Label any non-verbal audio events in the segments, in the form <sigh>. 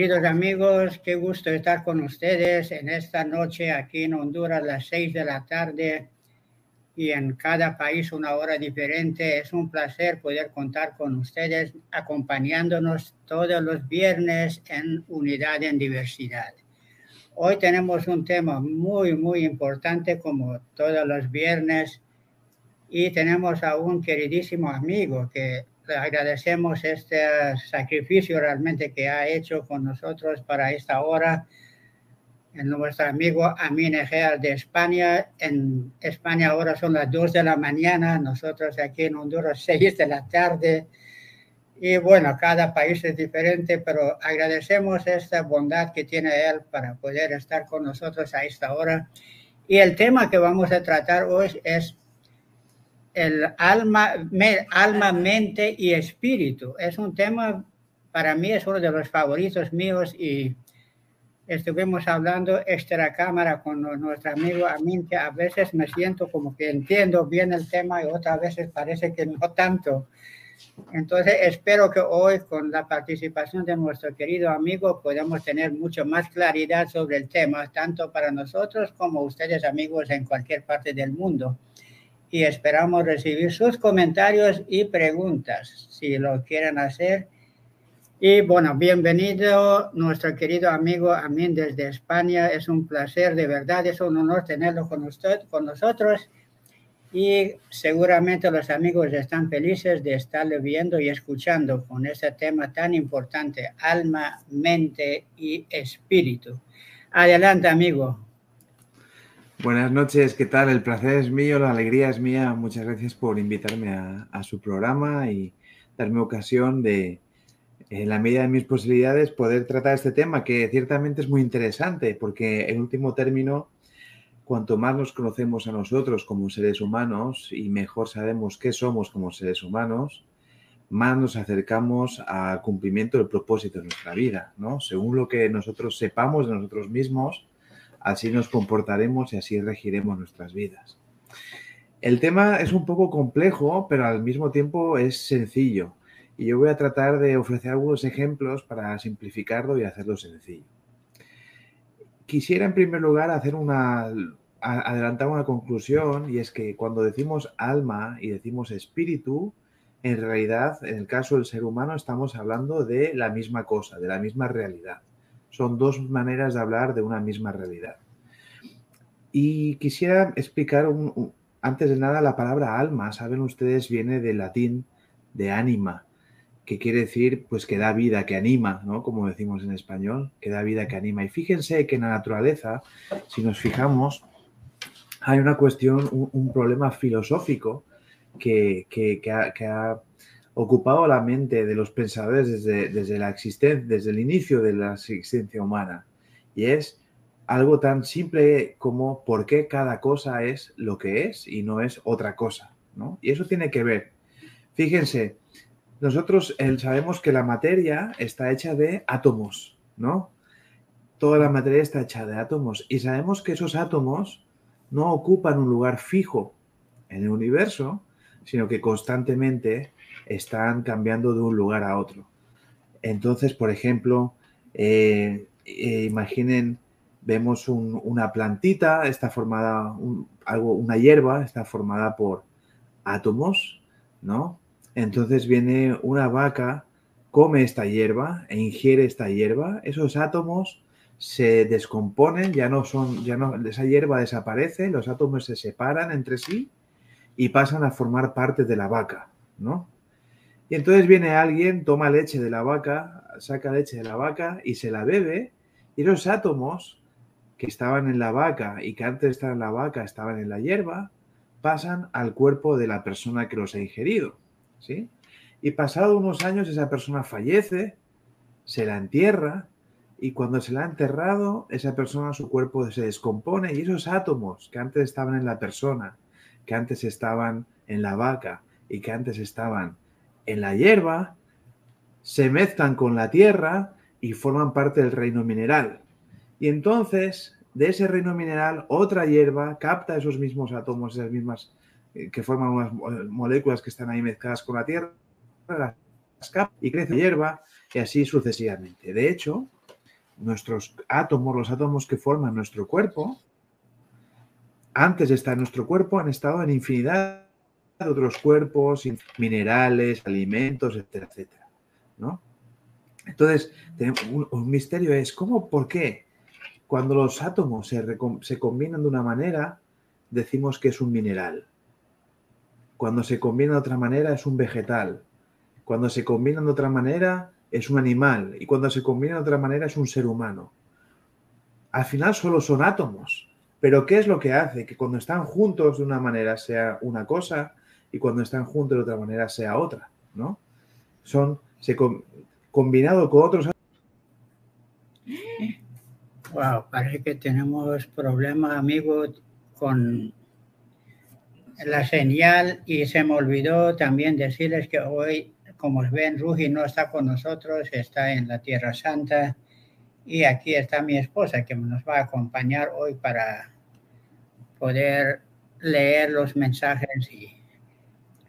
Queridos amigos, qué gusto estar con ustedes en esta noche aquí en Honduras, las seis de la tarde y en cada país una hora diferente. Es un placer poder contar con ustedes acompañándonos todos los viernes en Unidad en Diversidad. Hoy tenemos un tema muy, muy importante como todos los viernes y tenemos a un queridísimo amigo que agradecemos este sacrificio realmente que ha hecho con nosotros para esta hora nuestro amigo Amin Egea de España. En España ahora son las 2 de la mañana, nosotros aquí en Honduras <laughs> 6 de la tarde. Y bueno, cada país es diferente, pero agradecemos esta bondad que tiene él para poder estar con nosotros a esta hora. Y el tema que vamos a tratar hoy es el alma, alma, mente y espíritu. Es un tema, para mí es uno de los favoritos míos y estuvimos hablando extra cámara con nuestro amigo Amin, que a veces me siento como que entiendo bien el tema y otras veces parece que no tanto. Entonces, espero que hoy, con la participación de nuestro querido amigo, podamos tener mucho más claridad sobre el tema, tanto para nosotros como ustedes, amigos, en cualquier parte del mundo. Y esperamos recibir sus comentarios y preguntas, si lo quieren hacer y bueno, bienvenido nuestro querido amigo Amin desde España. Es un placer, de verdad, es un honor tenerlo con usted, con nosotros. Y seguramente los amigos están felices de estarle viendo y escuchando con ese tema tan importante, alma, mente y espíritu. Adelante, amigo. Buenas noches, ¿qué tal? El placer es mío, la alegría es mía. Muchas gracias por invitarme a, su programa y darme ocasión de, en la medida de mis posibilidades, poder tratar este tema que ciertamente es muy interesante, porque en último término, cuanto más nos conocemos a nosotros como seres humanos y mejor sabemos qué somos como seres humanos, más nos acercamos al cumplimiento del propósito de nuestra vida, ¿no? Según lo que nosotros sepamos de nosotros mismos, así nos comportaremos y así regiremos nuestras vidas. El tema es un poco complejo, pero al mismo tiempo es sencillo. Y yo voy a tratar de ofrecer algunos ejemplos para simplificarlo y hacerlo sencillo. Quisiera en primer lugar hacer una, adelantar una conclusión y es que cuando decimos alma y decimos espíritu, en realidad, en el caso del ser humano, estamos hablando de la misma cosa, de la misma realidad. Son dos maneras de hablar de una misma realidad. Y quisiera explicar antes de nada la palabra alma, saben ustedes, viene del latín de ánima, que quiere decir pues que da vida, que anima, ¿no? Como decimos en español, que da vida, que anima. Y fíjense que en la naturaleza, si nos fijamos, hay una cuestión, un, problema filosófico que, ha, ocupado la mente de los pensadores desde, desde la existencia, desde el inicio de la existencia humana. Y es algo tan simple como por qué cada cosa es lo que es y no es otra cosa, ¿no? Y eso tiene que ver. Fíjense, nosotros sabemos que la materia está hecha de átomos, ¿no? Toda la materia está hecha de átomos y sabemos que esos átomos no ocupan un lugar fijo en el universo, sino que constantemente están cambiando de un lugar a otro. Entonces, por ejemplo, eh, eh, imaginen, vemos una plantita, está formada, algo, una hierba, está formada por átomos, ¿no? Entonces viene una vaca, come esta hierba e ingiere esta hierba, esos átomos se descomponen, ya no son, ya no, esa hierba desaparece, los átomos se separan entre sí y pasan a formar parte de la vaca, ¿no? Y entonces viene alguien, toma leche de la vaca, saca leche de la vaca y se la bebe, y los átomos que estaban en la vaca y que antes estaban en la vaca estaban en la hierba, pasan al cuerpo de la persona que los ha ingerido. ¿sí? Y pasado unos años esa persona fallece, se la entierra y cuando se la ha enterrado, esa persona, su cuerpo se descompone y esos átomos que antes estaban en la persona, que antes estaban en la vaca y que antes estaban en la hierba, se mezclan con la tierra y forman parte del reino mineral. Y entonces, de ese reino mineral, otra hierba capta esos mismos átomos, esas mismas eh, que forman unas moléculas que están ahí mezcladas con la Tierra, y crece hierba y así sucesivamente. De hecho, nuestros átomos, los átomos que forman nuestro cuerpo, antes de estar en nuestro cuerpo, han estado en infinidad de otros cuerpos, minerales, alimentos, etcétera, etcétera. ¿no? Entonces, un, misterio es cómo, por qué, cuando los átomos se, combinan de una manera, decimos que es un mineral. Cuando se combinan de otra manera, es un vegetal. Cuando se combinan de otra manera, es un animal. Y cuando se combinan de otra manera, es un ser humano. Al final solo son átomos. Pero ¿qué es lo que hace que cuando están juntos de una manera sea una cosa y cuando están juntos de otra manera sea otra? ¿no? Son se, combinado con otros. Wow, parece que tenemos problemas, amigos, con la señal y se me olvidó también decirles que hoy, como ven, Rugi no está con nosotros, está en la Tierra Santa y aquí está mi esposa que nos va a acompañar hoy para poder leer los mensajes y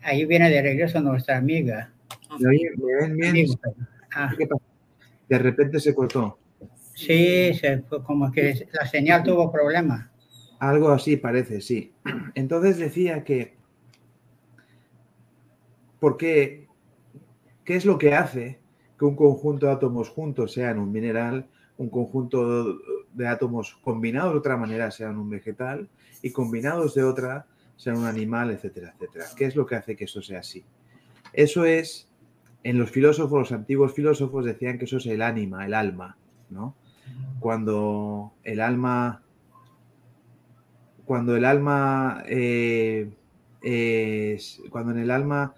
ahí viene de regreso nuestra amiga. Ah. De repente se cortó. Sí, se, como que la señal tuvo problemas. Algo así parece, sí. Entonces decía que, ¿por qué? ¿Qué es lo que hace que un conjunto de átomos juntos sean un mineral, un conjunto de átomos combinados de otra manera sean un vegetal y combinados de otra sean un animal, etcétera, etcétera? ¿Qué es lo que hace que eso sea así? Eso es en los filósofos, los antiguos filósofos decían que eso es el ánima, el alma, ¿no? Cuando el alma, cuando el alma, eh, cuando en el alma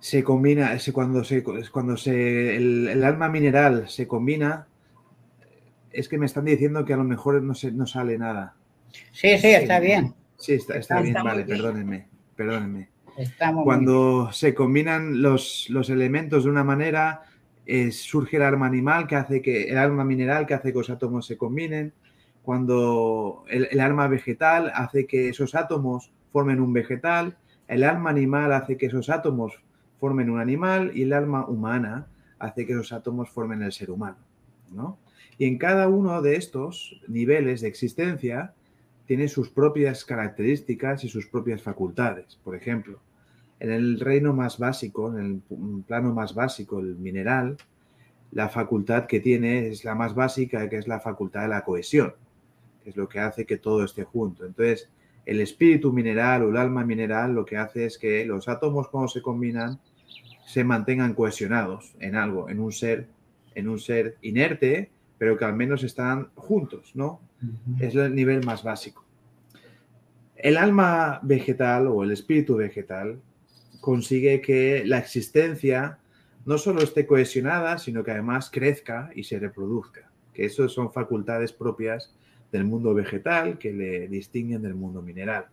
se combina, cuando se, cuando se, el, alma mineral se combina, es que me están diciendo que a lo mejor no, se, no sale nada. Sí, sí, está bien. Sí, está, bien, vale, perdónenme, perdónenme. Cuando se combinan los, elementos de una manera, eh, surge el arma animal que hace que, el arma mineral que hace que los átomos se combinen. Cuando el, el arma vegetal hace que esos átomos formen un vegetal. El arma animal hace que esos átomos formen un animal y el arma humana hace que esos átomos formen el ser humano. ¿no? Y en cada uno de estos niveles de existencia tiene sus propias características y sus propias facultades. Por ejemplo, en el reino más básico, en el plano más básico, el mineral, la facultad que tiene es la más básica, que es la facultad de la cohesión, que es lo que hace que todo esté junto. Entonces, el espíritu mineral o el alma mineral lo que hace es que los átomos cuando se combinan se mantengan cohesionados en algo, en un ser, en un ser inerte, pero que al menos están juntos, ¿no? Es el nivel más básico. El alma vegetal o el espíritu vegetal consigue que la existencia no solo esté cohesionada, sino que además crezca y se reproduzca. Que eso son facultades propias del mundo vegetal que le distinguen del mundo mineral.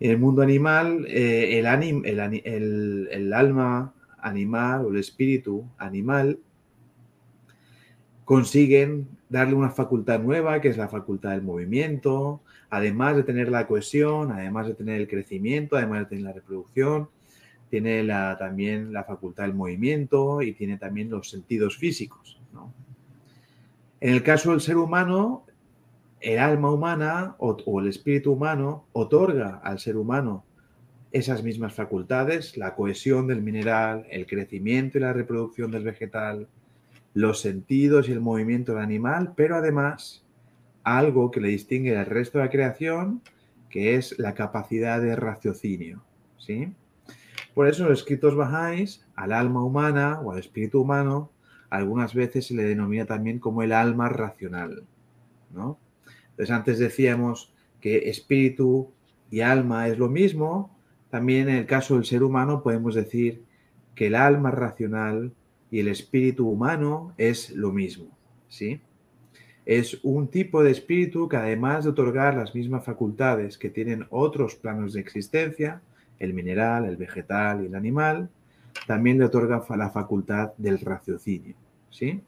En el mundo animal, eh, el, el alma animal o el espíritu animal consiguen darle una facultad nueva, que es la facultad del movimiento, además de tener la cohesión, además de tener el crecimiento, además de tener la reproducción, tiene también la facultad del movimiento y tiene también los sentidos físicos. En el caso del ser humano, el alma humana o, el espíritu humano otorga al ser humano esas mismas facultades, la cohesión del mineral, el crecimiento y la reproducción del vegetal, los sentidos y el movimiento del animal, pero además algo que le distingue del resto de la creación, que es la capacidad de raciocinio. ¿sí? Por eso los escritos bajáis al alma humana o al espíritu humano algunas veces se le denomina también como el alma racional. ¿no? Entonces antes decíamos que espíritu y alma es lo mismo, también en el caso del ser humano podemos decir que el alma racional y el espíritu humano es lo mismo. ¿sí? Es un tipo de espíritu que además de otorgar las mismas facultades que tienen otros planos de existencia, el mineral, el vegetal y el animal, también le otorga la facultad del raciocinio. ¿sí?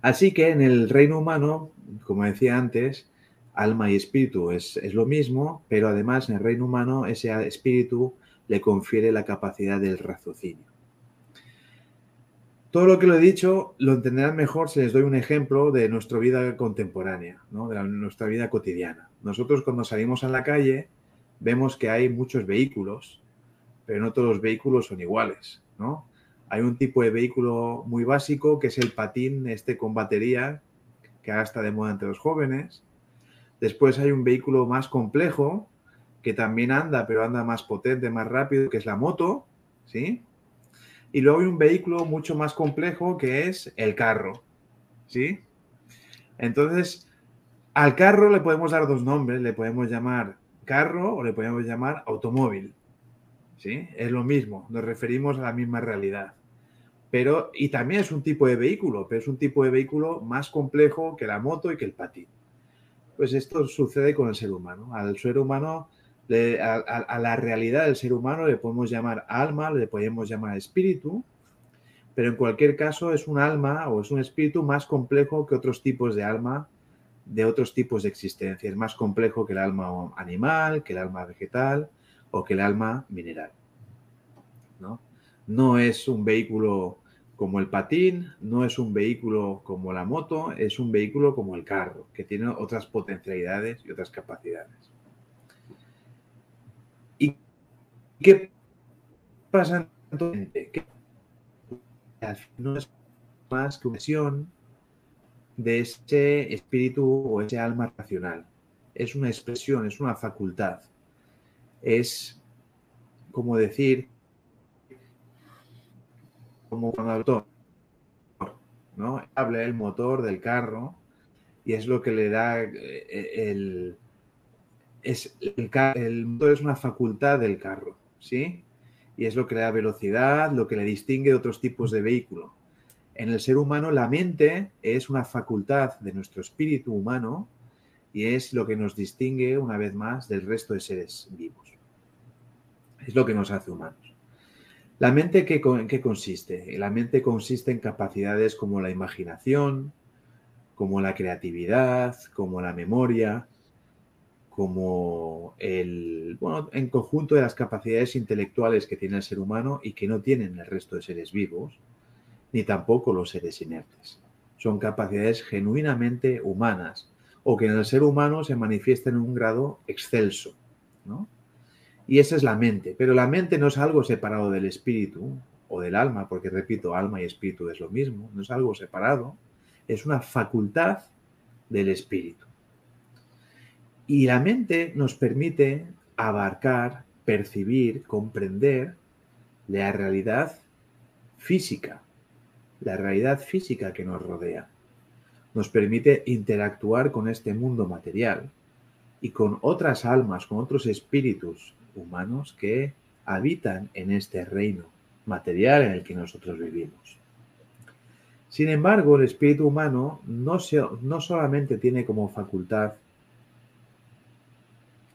Así que en el reino humano, como decía antes, alma y espíritu es, es, lo mismo, pero además en el reino humano ese espíritu le confiere la capacidad del raciocinio. Todo lo que lo he dicho lo entenderán mejor si les doy un ejemplo de nuestra vida contemporánea, de nuestra vida cotidiana. Nosotros cuando salimos a la calle vemos que hay muchos vehículos, pero no todos los vehículos son iguales. Hay un tipo de vehículo muy básico que es el patín este con batería, que ahora está de moda entre los jóvenes. Después hay un vehículo más complejo, que también anda, pero anda más potente, más rápido, que es la moto, ¿sí? Y luego hay un vehículo mucho más complejo que es el carro, ¿sí? Entonces, al carro le podemos dar dos nombres, le podemos llamar carro o le podemos llamar automóvil, ¿sí? Es lo mismo, nos referimos a la misma realidad. Pero, y también es un tipo de vehículo, pero es un tipo de vehículo más complejo que la moto y que el patín. Pues esto sucede con el ser humano. Al ser humano a, la realidad del ser humano le podemos llamar alma, le podemos llamar espíritu, pero en cualquier caso es un alma o es un espíritu más complejo que otros tipos de alma, de otros tipos de existencia. Es más complejo que el alma animal, que el alma vegetal o que el alma mineral. ¿no? no es un vehículo como el patín, no es un vehículo como la moto, es un vehículo como el carro, que tiene otras potencialidades y otras capacidades. ¿Qué pasa? Que no es más que una expresión de ese espíritu o ese alma racional. Es una expresión, es una facultad. Es como decir, como cuando motor, ¿no? Habla el motor del carro y es lo que le da eh, el, es el motor es una facultad del carro. ¿Sí? Y es lo que le da velocidad, lo que le distingue de otros tipos de vehículo. En el ser humano, la mente es una facultad de nuestro espíritu humano y es lo que nos distingue, una vez más, del resto de seres vivos. Es lo que nos hace humanos. ¿La mente en qué consiste? La mente consiste en capacidades como la imaginación, como la creatividad, como la memoria, como el, bueno, en conjunto de las capacidades intelectuales que tiene el ser humano y que no tienen el resto de seres vivos, ni tampoco los seres inertes. Son capacidades genuinamente humanas o que en el ser humano se manifiestan en un grado excelso. ¿no? Y esa es la mente. Pero la mente no es algo separado del espíritu o del alma, porque repito, alma y espíritu es lo mismo, no es algo separado, es una facultad del espíritu. Y la mente nos permite abarcar, percibir, comprender la realidad física, la realidad física que nos rodea. Nos permite interactuar con este mundo material y con otras almas, con otros espíritus humanos que habitan en este reino material en el que nosotros vivimos. Sin embargo, el espíritu humano no, no solamente tiene como facultad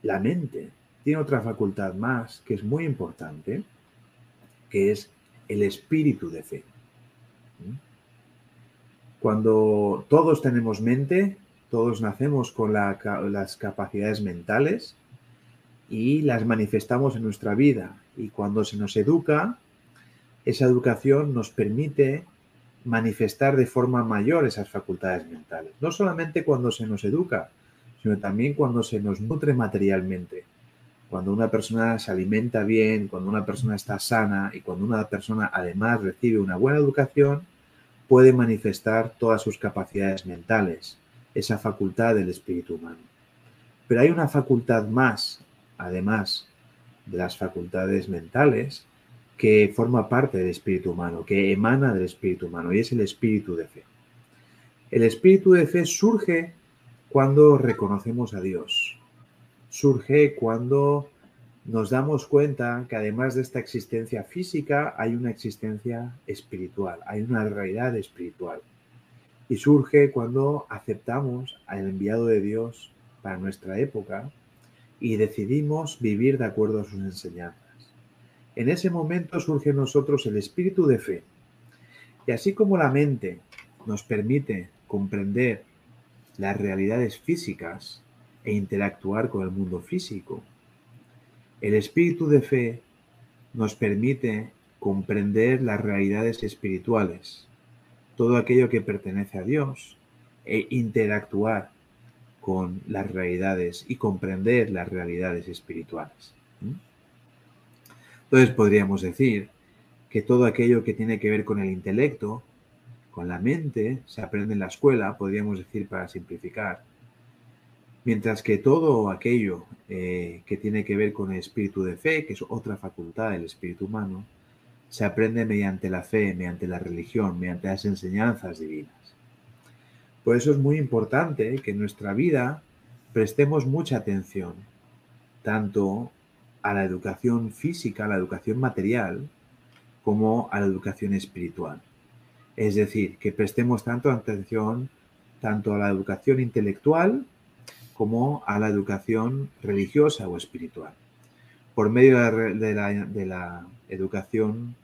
la mente tiene otra facultad más que es muy importante, que es el espíritu de fe. ¿Mm? Cuando todos tenemos mente, todos nacemos con las capacidades mentales y las manifestamos en nuestra vida. Y cuando se nos educa, esa educación nos permite manifestar de forma mayor esas facultades mentales. No solamente cuando se nos educa, sino también cuando se nos nutre materialmente. Cuando una persona se alimenta bien, cuando una persona está sana y cuando una persona además recibe una buena educación, puede manifestar todas sus capacidades mentales, esa facultad del espíritu humano. Pero hay una facultad más, además de las facultades mentales, que forma parte del espíritu humano, que emana del espíritu humano, y es el espíritu de fe. El espíritu de fe surge cuando reconocemos a Dios. Surge cuando nos damos cuenta que además de esta existencia física hay una existencia espiritual, hay una realidad espiritual. Y surge cuando aceptamos al enviado de Dios para nuestra época y decidimos vivir de acuerdo a sus enseñanzas. En ese momento surge en nosotros el espíritu de fe. Y así como la mente nos permite comprender las realidades físicas e interactuar con el mundo físico. El espíritu de fe nos permite comprender las realidades espirituales, todo aquello que pertenece a Dios, e interactuar con las realidades y comprender las realidades espirituales. Entonces podríamos decir que todo aquello que tiene que ver con el intelecto, con la mente, se aprende en la escuela, podríamos decir para simplificar, mientras que todo aquello eh, que tiene que ver con el espíritu de fe, que es otra facultad del espíritu humano, se aprende mediante la fe, mediante la religión, mediante las enseñanzas divinas. Por eso es muy importante que en nuestra vida prestemos mucha atención, tanto a la educación física, a la educación material, como a la educación espiritual. Es decir, que prestemos tanto atención tanto a la educación intelectual como a la educación religiosa o espiritual. Por medio de la, educación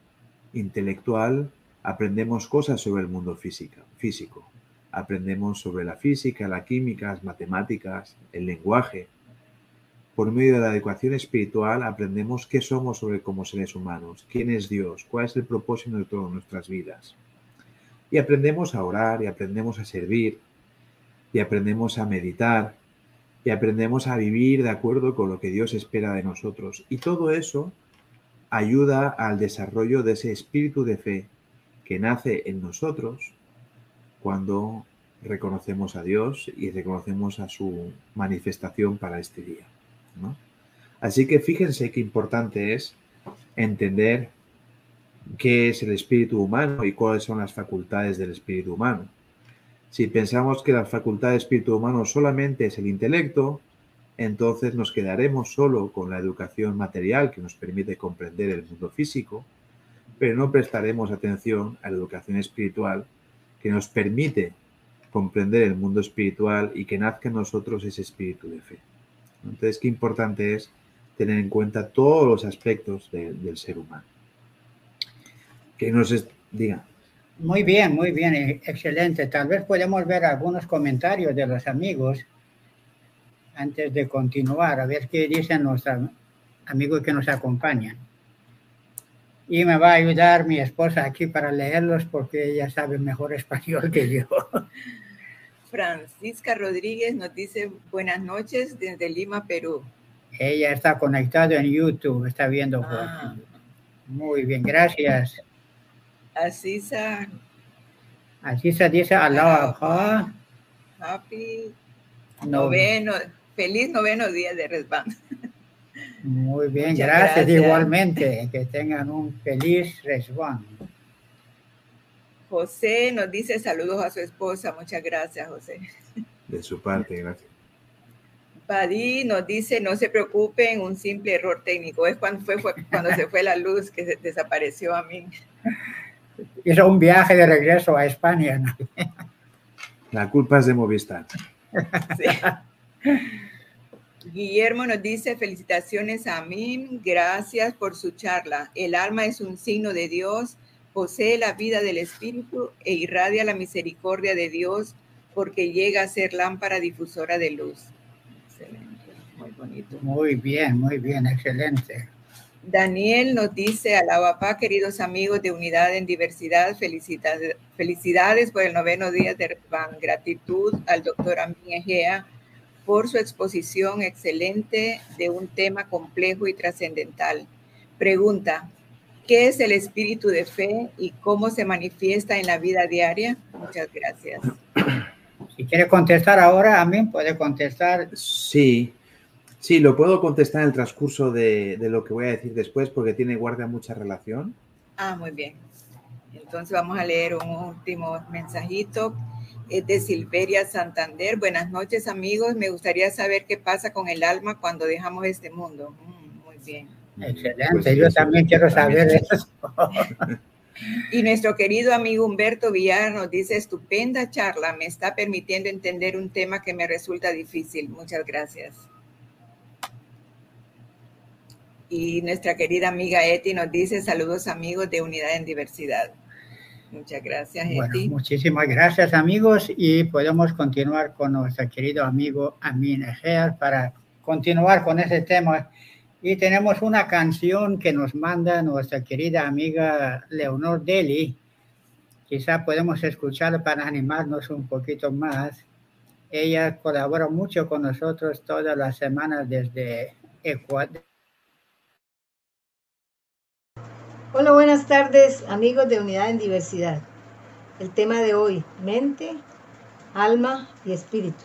intelectual aprendemos cosas sobre el mundo físico. Aprendemos sobre la física, la química, las matemáticas, el lenguaje. Por medio de la educación espiritual aprendemos qué somos sobre como seres humanos, quién es Dios, cuál es el propósito de todas nuestras vidas. Y aprendemos a orar y aprendemos a servir y aprendemos a meditar y aprendemos a vivir de acuerdo con lo que Dios espera de nosotros. Y todo eso ayuda al desarrollo de ese espíritu de fe que nace en nosotros cuando reconocemos a Dios y reconocemos a su manifestación para este día. Así que fíjense qué importante es entender qué es el espíritu humano y cuáles son las facultades del espíritu humano. Si pensamos que la facultad de espíritu humano solamente es el intelecto, entonces nos quedaremos solo con la educación material que nos permite comprender el mundo físico, pero no prestaremos atención a la educación espiritual que nos permite comprender el mundo espiritual y que nazca en nosotros ese espíritu de fe. Entonces, qué importante es tener en cuenta todos los aspectos del ser humano. Que nos diga. Muy bien, muy bien, eh, excelente. Tal vez podemos ver algunos comentarios de los amigos antes de continuar, a ver qué dicen los amigos que nos acompañan. Y me va a ayudar mi esposa aquí para leerlos porque ella sabe mejor <laughs> español que yo. Francisca Rodríguez nos dice buenas noches desde Lima, Perú. Ella está conectada en YouTube, está viendo. Ah. Muy bien, gracias. Asisa. Asisa dice Allah Happy noveno, feliz noveno día de resbán. Muy bien, gracias, igualmente. Que tengan un feliz resbán. José nos dice saludos a su esposa. Muchas gracias, José. De su parte, gracias. Padí nos dice, no se preocupen, un simple error técnico. Es cuando, fue, fue cuando se fue la luz que desapareció a mí hizo un viaje de regreso a España. La culpa es de Movistar. Guillermo nos dice, felicitaciones a mí, gracias por su charla. El alma es un signo de Dios, posee la vida del Espíritu e irradia la misericordia de Dios porque llega a ser lámpara difusora de luz. Excelente, muy bonito. Muy bien, muy bien, excelente. Daniel nos dice, alaba papá, queridos amigos de Unidad en Diversidad, felicidades, felicidades por el noveno día de Van. Gratitud al doctor Amin Egea por su exposición excelente de un tema complejo y trascendental. Pregunta, ¿qué es el espíritu de fe y cómo se manifiesta en la vida diaria? Muchas gracias. Si quiere contestar ahora, Amin, puede contestar. Sí, Sí, lo puedo contestar en el transcurso de, lo que voy a decir después porque tiene guardia mucha relación. Ah, muy bien. Entonces vamos a leer un último mensajito de Silveria Santander. Buenas noches amigos, me gustaría saber qué pasa con el alma cuando dejamos este mundo. Mm, muy bien. Excelente, pues yo también quiero saber eso. <laughs> Y nuestro querido amigo Humberto Villar nos dice, estupenda charla, me está permitiendo entender un tema que me resulta difícil. Muchas gracias. Y nuestra querida amiga Eti nos dice saludos amigos de Unidad en Diversidad. Muchas gracias, Eti. muchísimas gracias, amigos, y podemos continuar con nuestro querido amigo Amin Eger para continuar con ese tema Y tenemos una canción que nos manda nuestra querida amiga Leonor Deli. Quizá podemos escucharla para animarnos un poquito más. Ella colabora mucho con nosotros todas las semanas desde Ecuador. Hola, buenas tardes amigos de Unidad en Diversidad. El tema de hoy, mente, alma y espíritu.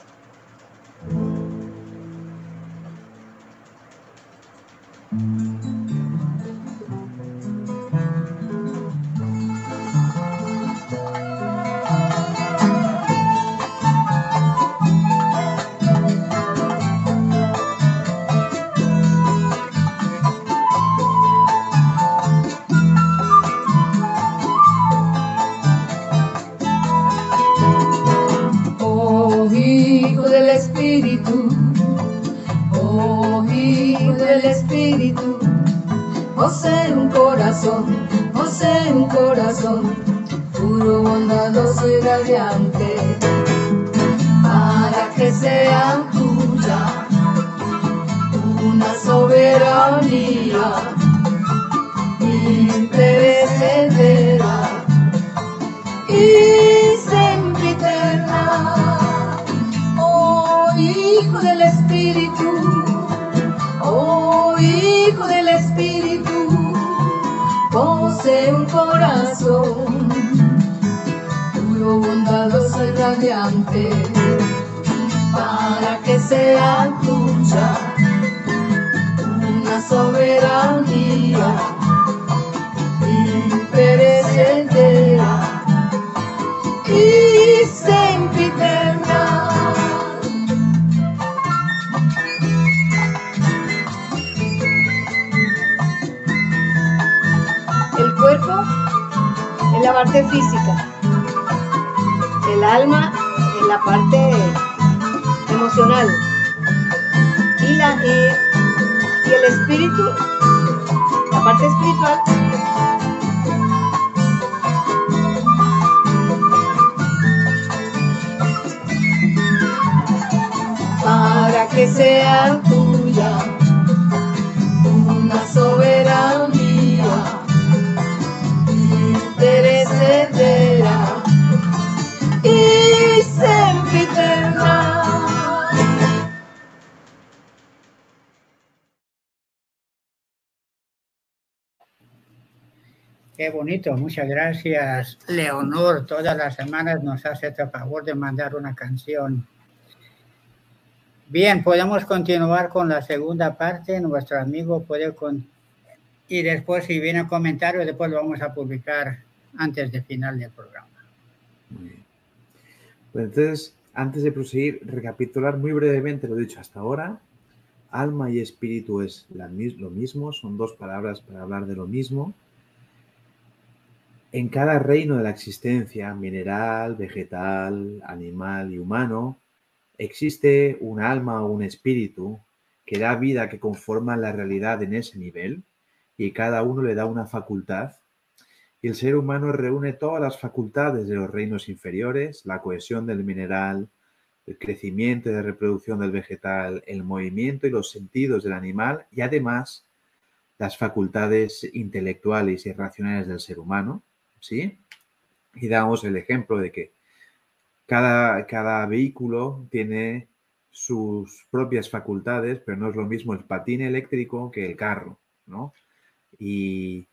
la parte física. El alma es la parte emocional. Y, la, y el espíritu, la parte espiritual, para que sea tuya una soberana. Bonito, muchas gracias. Leonor, todas las semanas nos hace el favor de mandar una canción. Bien, podemos continuar con la segunda parte. Nuestro amigo puede con... Y después, si viene comentario, después lo vamos a publicar antes del final del programa. Pues entonces, antes de proseguir, recapitular muy brevemente lo dicho hasta ahora. Alma y espíritu es lo mismo, son dos palabras para hablar de lo mismo. En cada reino de la existencia, mineral, vegetal, animal y humano, existe un alma o un espíritu que da vida, que conforma la realidad en ese nivel, y cada uno le da una facultad. Y el ser humano reúne todas las facultades de los reinos inferiores, la cohesión del mineral, el crecimiento y la reproducción del vegetal, el movimiento y los sentidos del animal, y además las facultades intelectuales y racionales del ser humano, ¿sí? Y damos el ejemplo de que cada, cada vehículo tiene sus propias facultades, pero no es lo mismo el patín eléctrico que el carro, ¿no? Y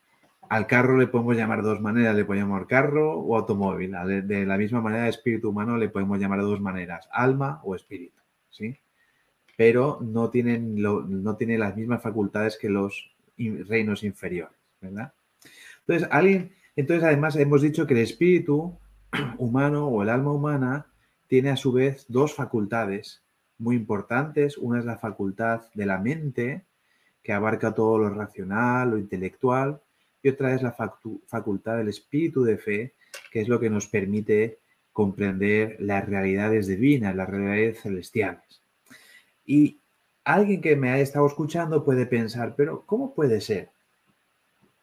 al carro le podemos llamar de dos maneras, le podemos llamar carro o automóvil. De la misma manera, espíritu humano le podemos llamar de dos maneras, alma o espíritu, ¿sí? Pero no tienen, no tienen las mismas facultades que los reinos inferiores, ¿verdad? Entonces, alguien entonces, además, hemos dicho que el espíritu humano o el alma humana tiene a su vez dos facultades muy importantes. Una es la facultad de la mente, que abarca todo lo racional, lo intelectual, y otra es la facultad del espíritu de fe, que es lo que nos permite comprender las realidades divinas, las realidades celestiales. Y alguien que me ha estado escuchando puede pensar, pero ¿cómo puede ser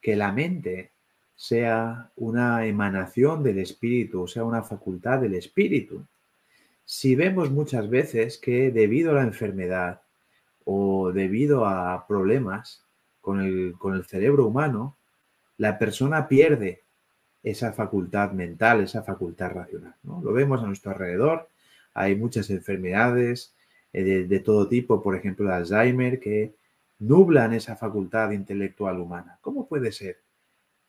que la mente sea una emanación del espíritu, sea una facultad del espíritu. Si vemos muchas veces que debido a la enfermedad o debido a problemas con el, con el cerebro humano, la persona pierde esa facultad mental, esa facultad racional. ¿no? Lo vemos a nuestro alrededor, hay muchas enfermedades eh, de, todo tipo, por ejemplo, Alzheimer, que nublan esa facultad intelectual humana. ¿Cómo puede ser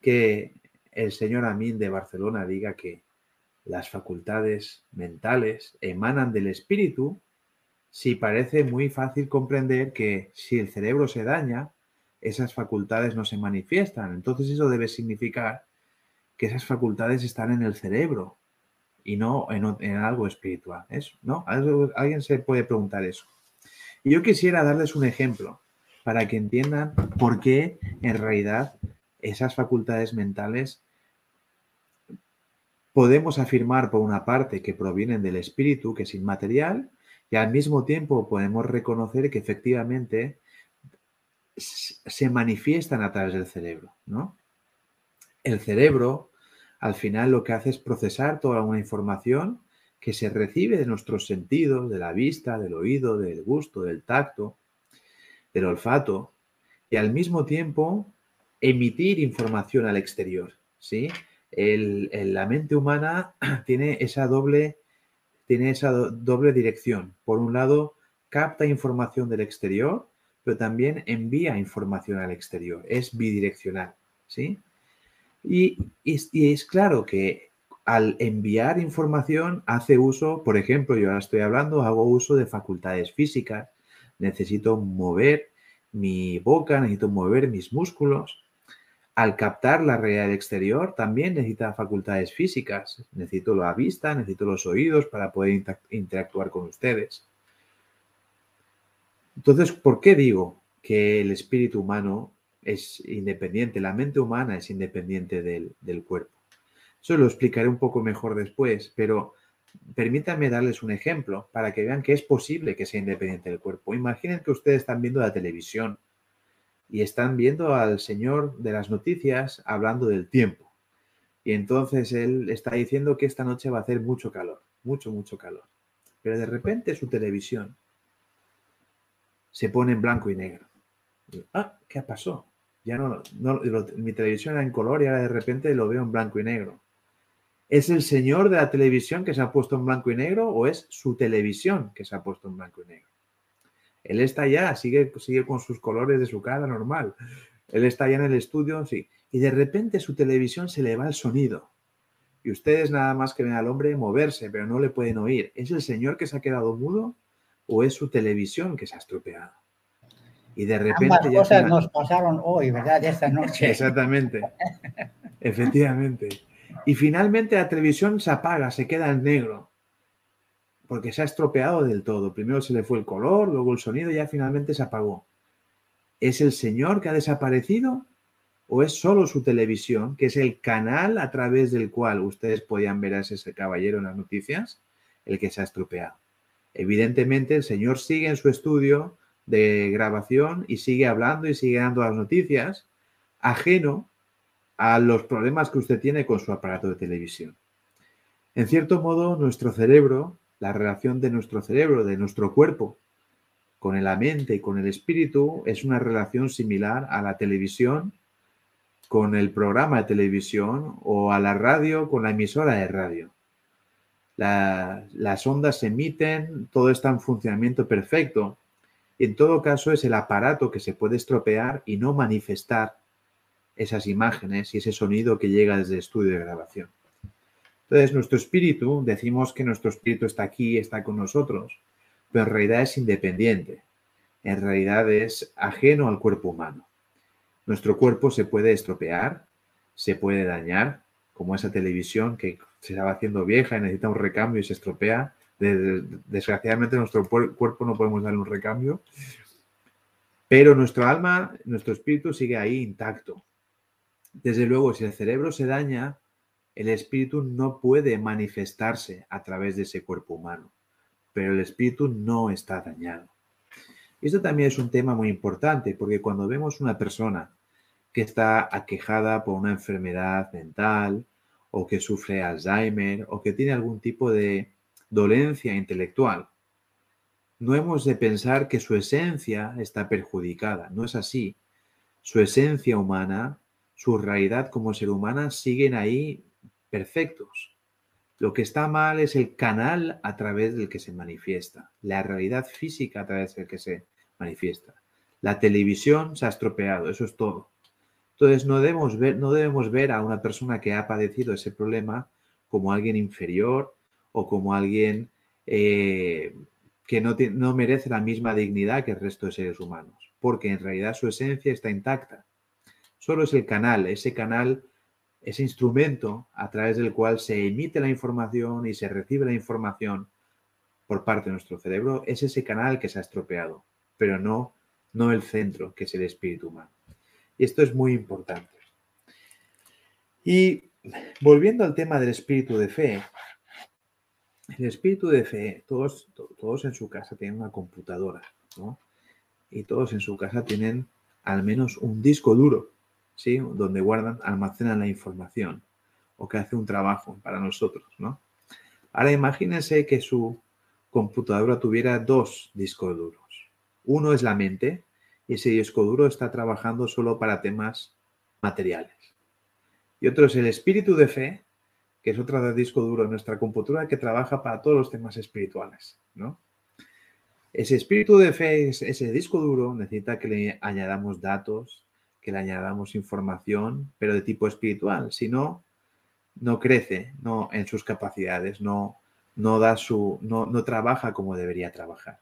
que el señor Amin de Barcelona diga que las facultades mentales emanan del espíritu si parece muy fácil comprender que si el cerebro se daña, esas facultades no se manifiestan. Entonces eso debe significar que esas facultades están en el cerebro y no en, algo espiritual. ¿No? Alguien se puede preguntar eso. Y yo quisiera darles un ejemplo para que entiendan por qué en realidad esas facultades mentales podemos afirmar por una parte que provienen del espíritu, que es inmaterial, y al mismo tiempo podemos reconocer que efectivamente se manifiestan a través del cerebro, ¿no? El cerebro, al final, lo que hace es procesar toda una información que se recibe de nuestros sentidos, de la vista, del oído, del gusto, del tacto, del olfato, y al mismo tiempo emitir información al exterior, ¿sí? la mente humana <clears throat> tiene esa doble, tiene esa doble dirección. Por un lado, capta información del exterior, pero también envía información al exterior. Es bidireccional, ¿sí? Y, y, es claro que al enviar información hace uso, por ejemplo, yo ahora estoy hablando, hago uso de facultades físicas, necesito mover mi boca, necesito mover mis músculos, al captar la realidad exterior también necesita facultades físicas. Necesito la vista, necesito los oídos para poder interactuar con ustedes. Entonces, ¿por qué digo que el espíritu humano es independiente, la mente humana es independiente del, cuerpo? Eso lo explicaré un poco mejor después, pero permítanme darles un ejemplo para que vean que es posible que sea independiente del cuerpo. Imaginen que ustedes están viendo la televisión y están viendo al señor de las noticias hablando del tiempo. Y entonces él está diciendo que esta noche va a hacer mucho calor, mucho, mucho calor. Pero de repente su televisión se pone en blanco y negro. ah, ¿qué pasó? Ya no, no mi televisión era en color y ahora de repente lo veo en blanco y negro. ¿Es el señor de la televisión que se ha puesto en blanco y negro o es su televisión que se ha puesto en blanco y negro? Él está ya, sigue, sigue con sus colores de su cara normal. Él está ya en el estudio, sí. Y de repente su televisión se le va el sonido. Y ustedes nada más que ven al hombre moverse, pero no le pueden oír. ¿Es el señor que se ha quedado mudo o es su televisión que se ha estropeado? Y de repente... Ambas cosas nos pasaron hoy, ¿verdad? Esta noche. Exactamente. Efectivamente. Y finalmente la televisión se apaga, se queda en negro porque se ha estropeado del todo. Primero se le fue el color, luego el sonido y ya finalmente se apagó. ¿Es el señor que ha desaparecido o es solo su televisión, que es el canal a través del cual ustedes podían ver a ese caballero en las noticias, el que se ha estropeado? Evidentemente el señor sigue en su estudio de grabación y sigue hablando y sigue dando las noticias, ajeno a los problemas que usted tiene con su aparato de televisión. En cierto modo, nuestro cerebro la relación de nuestro cerebro, de nuestro cuerpo, con la mente y con el espíritu es una relación similar a la televisión con el programa de televisión o a la radio con la emisora de radio. las ondas se emiten, todo está en funcionamiento perfecto. Y en todo caso es el aparato que se puede estropear y no manifestar esas imágenes y ese sonido que llega desde el estudio de grabación. Entonces, nuestro espíritu, decimos que nuestro espíritu está aquí, está con nosotros, pero en realidad es independiente. En realidad es ajeno al cuerpo humano. Nuestro cuerpo se puede estropear, se puede dañar, como esa televisión que se va haciendo vieja y necesita un recambio y se estropea. Desgraciadamente nuestro cuerpo no podemos darle un recambio, pero nuestro alma, nuestro espíritu sigue ahí intacto. Desde luego, si el cerebro se daña, el espíritu no puede manifestarse a través de ese cuerpo humano, pero el espíritu no está dañado. Esto también es un tema muy importante porque cuando vemos una persona que está aquejada por una enfermedad mental o que sufre Alzheimer o que tiene algún tipo de dolencia intelectual, no hemos de pensar que su esencia está perjudicada. No es así. Su esencia humana, su realidad como ser humana siguen ahí perfectos. Lo que está mal es el canal a través del que se manifiesta, la realidad física a través del que se manifiesta. La televisión se ha estropeado, eso es todo. Entonces no debemos ver, no debemos ver a una persona que ha padecido ese problema como alguien inferior o como alguien eh, que no, no merece la misma dignidad que el resto de seres humanos, porque en realidad su esencia está intacta. Solo es el canal, ese canal, ese instrumento a través del cual se emite la información y se recibe la información por parte de nuestro cerebro, es ese canal que se ha estropeado, pero no, no el centro, que es el espíritu humano. Y esto es muy importante. Y volviendo al tema del espíritu de fe, el espíritu de fe, todos, todos en su casa tienen una computadora, ¿no? Y todos en su casa tienen al menos un disco duro, Donde guardan, almacenan la información o que hace un trabajo para nosotros, ¿no? Ahora imagínense que su computadora tuviera dos discos duros. Uno es la mente y ese disco duro está trabajando solo para temas materiales. Y otro es el espíritu de fe, que es otra de disco duro en nuestra computadora que trabaja para todos los temas espirituales, ¿no? Ese espíritu de fe, ese disco duro, necesita que le añadamos datos, que le añadamos información, pero de tipo espiritual. Si no, no crece no, en sus capacidades, no, no, da su, no, no trabaja como debería trabajar.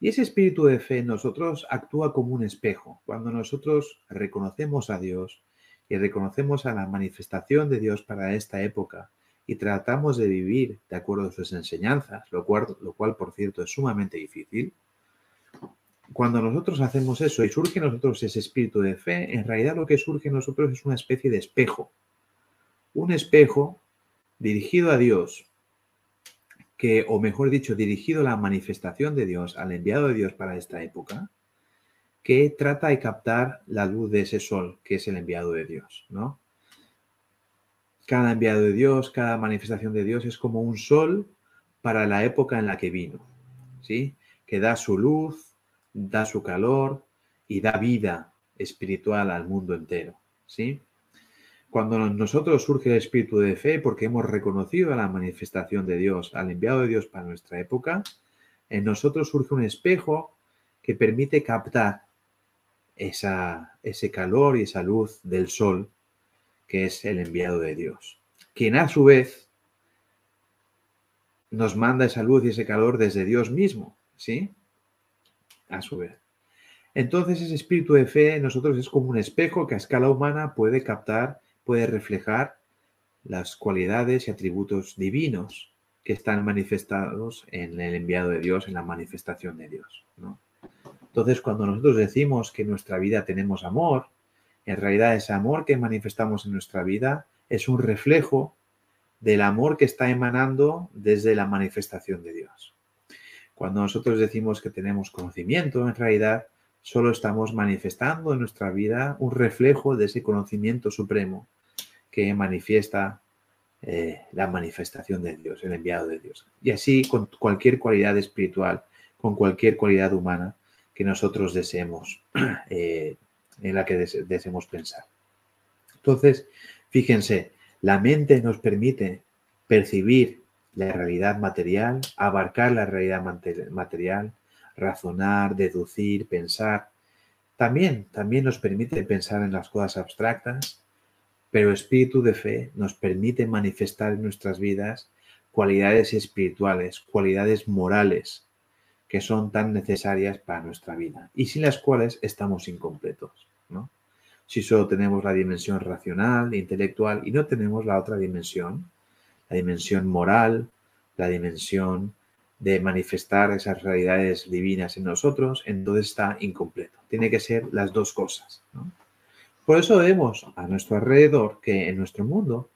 Y ese espíritu de fe en nosotros actúa como un espejo. Cuando nosotros reconocemos a Dios, y reconocemos a la manifestación de Dios para esta época y tratamos de vivir de acuerdo a sus enseñanzas, lo cual, lo cual por cierto es sumamente difícil, cuando nosotros hacemos eso y surge en nosotros ese espíritu de fe, en realidad lo que surge en nosotros es una especie de espejo. Un espejo dirigido a Dios, que, o mejor dicho, dirigido a la manifestación de Dios, al enviado de Dios para esta época, que trata de captar la luz de ese sol, que es el enviado de Dios, ¿no? Cada enviado de Dios, cada manifestación de Dios es como un sol para la época en la que vino, ¿sí? Que da su luz, da su calor y da vida espiritual al mundo entero, ¿sí? Cuando nosotros surge el espíritu de fe porque hemos reconocido la manifestación de Dios, al enviado de Dios para nuestra época, en nosotros surge un espejo que permite captar esa, ese calor y esa luz del sol que es el enviado de Dios, quien a su vez nos manda esa luz y ese calor desde Dios mismo, ¿sí? A su vez. Entonces ese espíritu de fe en nosotros es como un espejo que a escala humana puede captar, puede reflejar las cualidades y atributos divinos que están manifestados en el enviado de Dios, en la manifestación de Dios. Entonces, cuando nosotros decimos que en nuestra vida tenemos amor, en realidad ese amor que manifestamos en nuestra vida es un reflejo del amor que está emanando desde la manifestación de Dios. Cuando nosotros decimos que tenemos conocimiento, en realidad solo estamos manifestando en nuestra vida un reflejo de ese conocimiento supremo que manifiesta eh, la manifestación de Dios, el enviado de Dios. Y así con cualquier cualidad espiritual, con cualquier cualidad humana, que nosotros deseemos, <clears throat> eh, en la que deseemos pensar. Entonces, fíjense, la mente nos permite percibir la realidad material, abarcar la realidad material, razonar, deducir, pensar. También, también nos permite pensar en las cosas abstractas, pero espíritu de fe nos permite manifestar en nuestras vidas cualidades espirituales, cualidades morales, que son tan necesarias para nuestra vida y sin las cuales estamos incompletos. ¿no? Si solo tenemos la dimensión racional, intelectual y no tenemos la otra dimensión, la dimensión moral, la dimensión de manifestar esas realidades divinas en nosotros, entonces está incompleto. Tiene que ser las dos cosas. Por eso vemos a nuestro alrededor que en nuestro mundo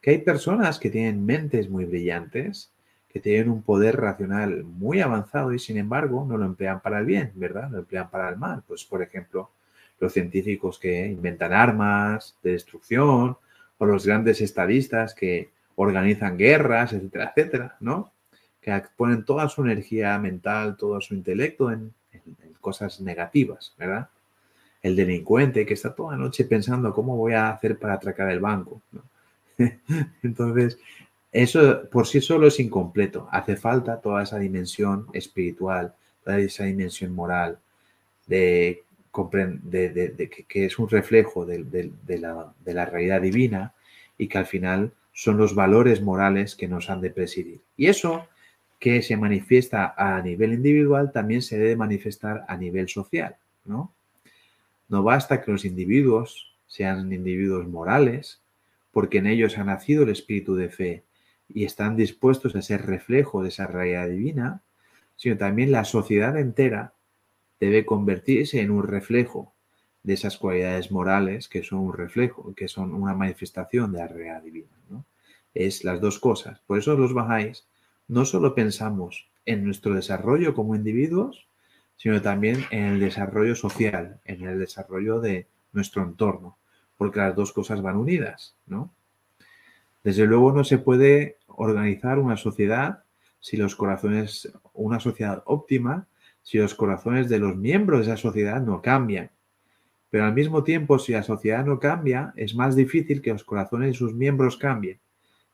que hay personas que tienen mentes muy brillantes, que tienen un poder racional muy avanzado y sin embargo no lo emplean para el bien, ¿verdad? Lo emplean para el mal. Pues, por ejemplo, los científicos que inventan armas de destrucción o los grandes estadistas que organizan guerras, etcétera, etcétera, ¿no? que ponen toda su energía mental, todo su intelecto en, cosas negativas, ¿verdad? El delincuente que está toda la noche pensando cómo voy a hacer para atracar el banco. <laughs> Entonces, eso por sí solo es incompleto. Hace falta toda esa dimensión espiritual, toda esa dimensión moral, de, de, que es un reflejo de, la, de la realidad divina y que al final son los valores morales que nos han de presidir. Y eso que se manifiesta a nivel individual también se debe manifestar a nivel social, ¿no? No basta que los individuos sean individuos morales, porque en ellos ha nacido el espíritu de fe y están dispuestos a ser reflejo de esa realidad divina, sino también la sociedad entera debe convertirse en un reflejo de esas cualidades morales que son un reflejo, que son una manifestación de la realidad divina. ¿no? Es las dos cosas. Por eso los bajáis no solo pensamos en nuestro desarrollo como individuos, sino también en el desarrollo social, en el desarrollo de nuestro entorno, porque las dos cosas van unidas, ¿no? Desde luego no se puede organizar una sociedad si los corazones, una sociedad óptima, si los corazones de los miembros de esa sociedad no cambian. Pero al mismo tiempo, si la sociedad no cambia, es más difícil que los corazones de sus miembros cambien.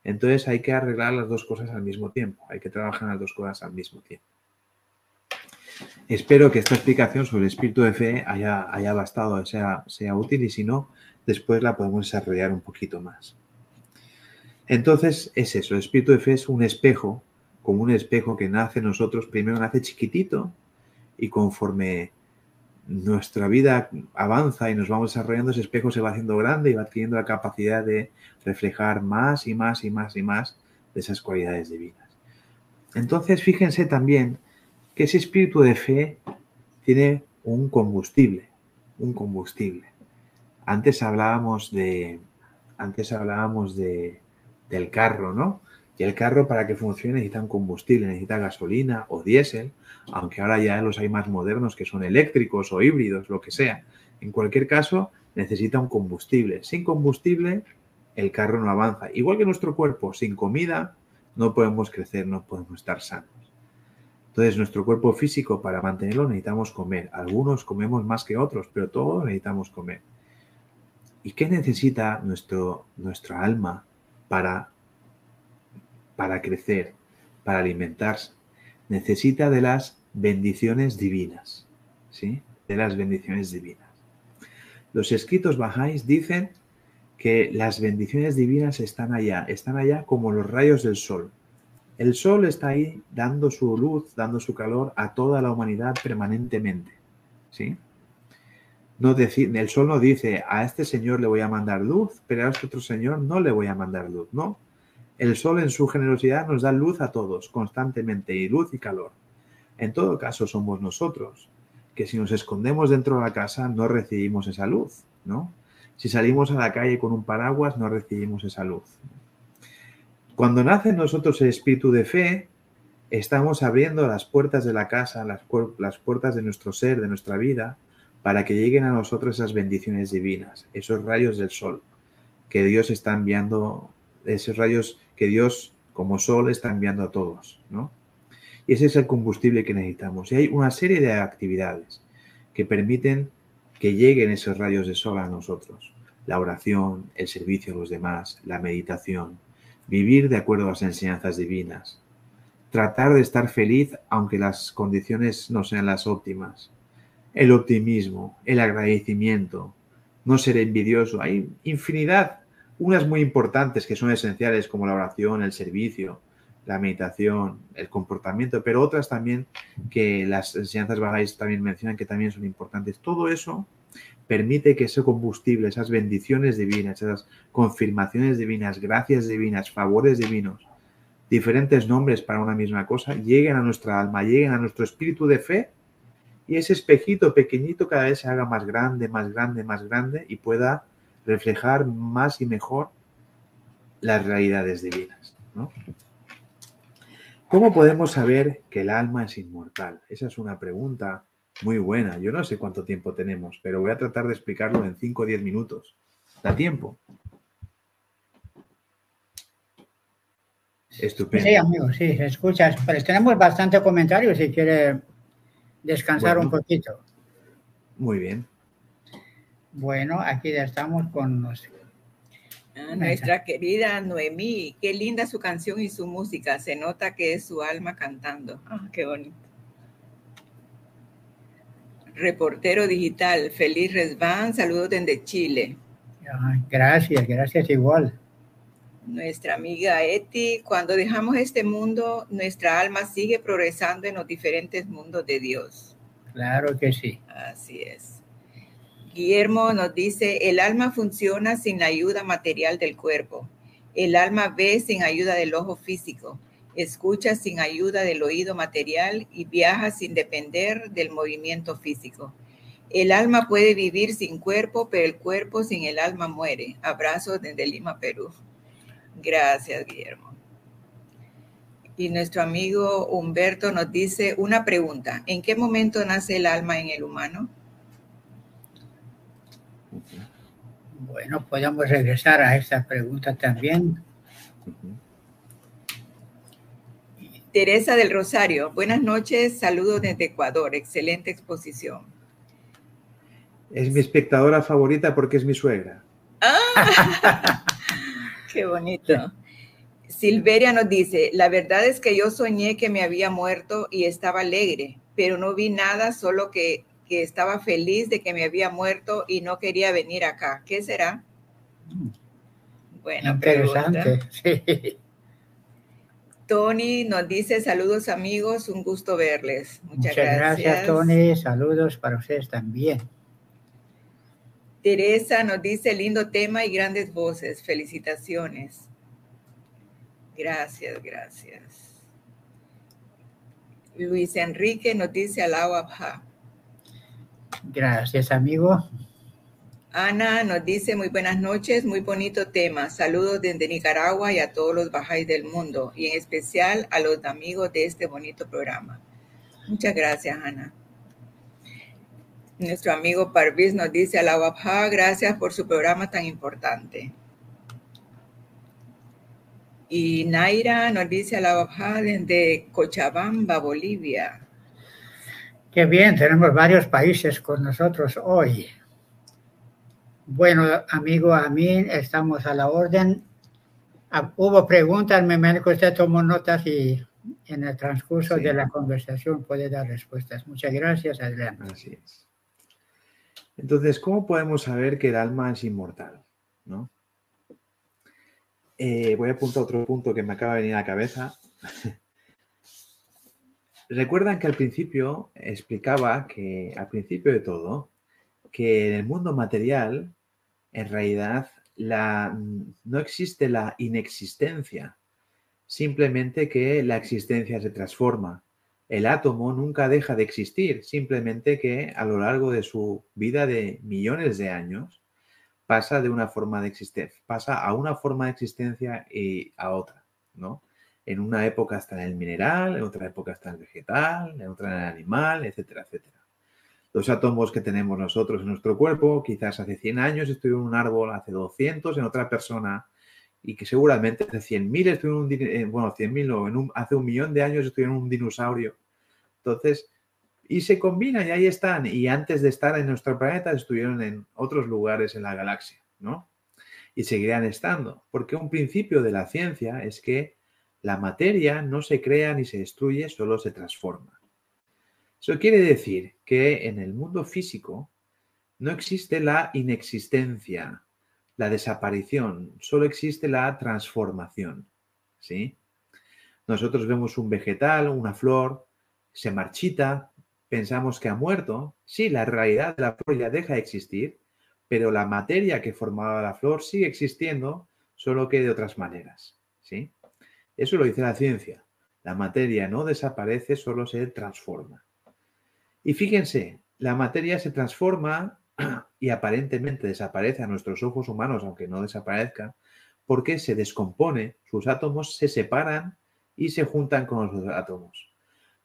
Entonces hay que arreglar las dos cosas al mismo tiempo, hay que trabajar las dos cosas al mismo tiempo. Espero que esta explicación sobre el espíritu de fe haya, haya bastado, sea, sea útil y si no, después la podemos desarrollar un poquito más. Entonces es eso, el espíritu de fe es un espejo, como un espejo que nace en nosotros, primero nace chiquitito y conforme nuestra vida avanza y nos vamos desarrollando, ese espejo se va haciendo grande y va adquiriendo la capacidad de reflejar más y más y más y más de esas cualidades divinas. Entonces, fíjense también que ese espíritu de fe tiene un combustible, un combustible. Antes hablábamos de, antes hablábamos de, del carro, ¿no? Y el carro para que funcione necesita un combustible, necesita gasolina o diésel, aunque ahora ya los hay más modernos que son eléctricos o híbridos, lo que sea. En cualquier caso, necesita un combustible. Sin combustible, el carro no avanza. Igual que nuestro cuerpo, sin comida, no podemos crecer, no podemos estar sanos. Entonces, nuestro cuerpo físico, para mantenerlo, necesitamos comer. Algunos comemos más que otros, pero todos necesitamos comer. ¿Y qué necesita nuestro, nuestra alma para para crecer, para alimentarse. Necesita de las bendiciones divinas, ¿sí? De las bendiciones divinas. Los escritos bajáis dicen que las bendiciones divinas están allá, están allá como los rayos del sol. El sol está ahí dando su luz, dando su calor a toda la humanidad permanentemente, ¿sí? No el sol no dice, a este señor le voy a mandar luz, pero a este otro señor no le voy a mandar luz, no el sol en su generosidad nos da luz a todos constantemente y luz y calor. En todo caso somos nosotros, que si nos escondemos dentro de la casa no recibimos esa luz, ¿no? Si salimos a la calle con un paraguas no recibimos esa luz. Cuando nace en nosotros el espíritu de fe, estamos abriendo las puertas de la casa, las, las puertas de nuestro ser, de nuestra vida, para que lleguen a nosotros esas bendiciones divinas, esos rayos del sol que Dios está enviando, esos rayos que Dios como sol está enviando a todos, ¿no? Y ese es el combustible que necesitamos. Y hay una serie de actividades que permiten que lleguen esos rayos de sol a nosotros. La oración, el servicio a los demás, la meditación, vivir de acuerdo a las enseñanzas divinas, tratar de estar feliz aunque las condiciones no sean las óptimas, el optimismo, el agradecimiento, no ser envidioso. Hay infinidad unas muy importantes que son esenciales como la oración, el servicio, la meditación, el comportamiento, pero otras también que las enseñanzas bajáis también mencionan que también son importantes. Todo eso permite que ese combustible, esas bendiciones divinas, esas confirmaciones divinas, gracias divinas, favores divinos, diferentes nombres para una misma cosa, lleguen a nuestra alma, lleguen a nuestro espíritu de fe y ese espejito pequeñito cada vez se haga más grande, más grande, más grande y pueda reflejar más y mejor las realidades divinas. ¿Cómo podemos saber que el alma es inmortal? Esa es una pregunta muy buena. Yo no sé cuánto tiempo tenemos, pero voy a tratar de explicarlo en 5 o 10 minutos. ¿Da tiempo? Estupendo. Sí, amigo, sí, escuchas. Pero tenemos bastante comentarios si quiere descansar Bueno. un poquito. Muy bien. Bueno, aquí ya estamos con los... Ah, nuestra querida Noemí, qué linda su canción y su música. Se nota que es su alma cantando. Ah, qué bonito. Reportero digital, feliz Resban, saludos desde Chile. Ah, Gracias, gracias igual. Nuestra amiga Eti, cuando dejamos este mundo, nuestra alma sigue progresando en los diferentes mundos de Dios. Claro que sí. Así es. Guillermo nos dice, el alma funciona sin la ayuda material del cuerpo. El alma ve sin ayuda del ojo físico, escucha sin ayuda del oído material y viaja sin depender del movimiento físico. El alma puede vivir sin cuerpo, pero el cuerpo sin el alma muere. Abrazos desde Lima, Perú. Gracias, Guillermo. Y nuestro amigo Humberto nos dice una pregunta. ¿En qué momento nace el alma en el humano? Bueno, podemos regresar a esta pregunta también. Teresa del Rosario, buenas noches, saludos desde Ecuador, excelente exposición. Es mi espectadora favorita porque es mi suegra. <laughs> Qué bonito. Silveria nos dice, la verdad es que yo soñé que me había muerto y estaba alegre, pero no vi nada, solo que, que estaba feliz de que me había muerto y no quería venir acá. ¿Qué será? Buena Interesante. <laughs> Sí. Tony nos dice, saludos amigos, un gusto verles. Muchas, Muchas gracias, Tony. Saludos para ustedes también. Teresa nos dice, lindo tema y grandes voces. Felicitaciones. Gracias, gracias. Luis Enrique nos dice, alao abha. Gracias, amigo. Ana nos dice, muy buenas noches, muy bonito tema. Saludos desde Nicaragua y a todos los bajáis del mundo, y en especial a los amigos de este bonito programa. Muchas gracias, Ana. Nuestro amigo Parvis nos dice, alao abha, gracias por su programa tan importante. Y Naira nos dice, alao abha, desde Cochabamba, Bolivia. Qué bien, tenemos varios países con nosotros hoy. Bueno, amigo Amin, estamos a la orden. Ah, Hubo preguntas, me imagino que usted tomó notas y en el transcurso Sí. de la conversación puede dar respuestas. Muchas gracias, Adrián. Así es. Entonces, ¿cómo podemos saber que el alma es inmortal? ¿No? Eh, voy a apuntar otro punto que me acaba de venir a la cabeza. <laughs> Recuerdan que al principio explicaba que, al principio de todo, que en el mundo material, en realidad, no existe la inexistencia, simplemente que la existencia se transforma el átomo nunca deja de existir, simplemente que a lo largo de su vida de millones de años pasa de una forma de pasa a una forma de existencia y a otra, ¿no? En una época está en el mineral, en otra época está en el vegetal, en otra en el animal, etcétera, etcétera. Los átomos que tenemos nosotros en nuestro cuerpo, quizás hace 100 años estuvieron en un árbol, hace 200 en otra persona, y que seguramente hace 100.000 estuvieron, en un, eh, bueno, 100.000 no, en un- hace un millón de años estuvieron en un dinosaurio. Entonces, y se combinan y ahí están. Y antes de estar en nuestro planeta estuvieron en otros lugares en la galaxia, ¿no? Y seguirán estando. Porque un principio de la ciencia es que la materia no se crea ni se destruye, solo se transforma. Eso quiere decir que en el mundo físico no existe la inexistencia, la desaparición, solo existe la transformación, ¿sí? Nosotros vemos un vegetal, una flor, se marchita, pensamos que ha muerto. Sí, la realidad de la flor ya deja de existir, pero la materia que formaba la flor sigue existiendo, solo que de otras maneras, ¿sí? Eso lo dice la ciencia. La materia no desaparece, solo se transforma. Y fíjense, la materia se transforma <clears throat> y aparentemente desaparece a nuestros ojos humanos, aunque no desaparezca, porque se descompone, sus átomos se separan y se juntan con los otros átomos.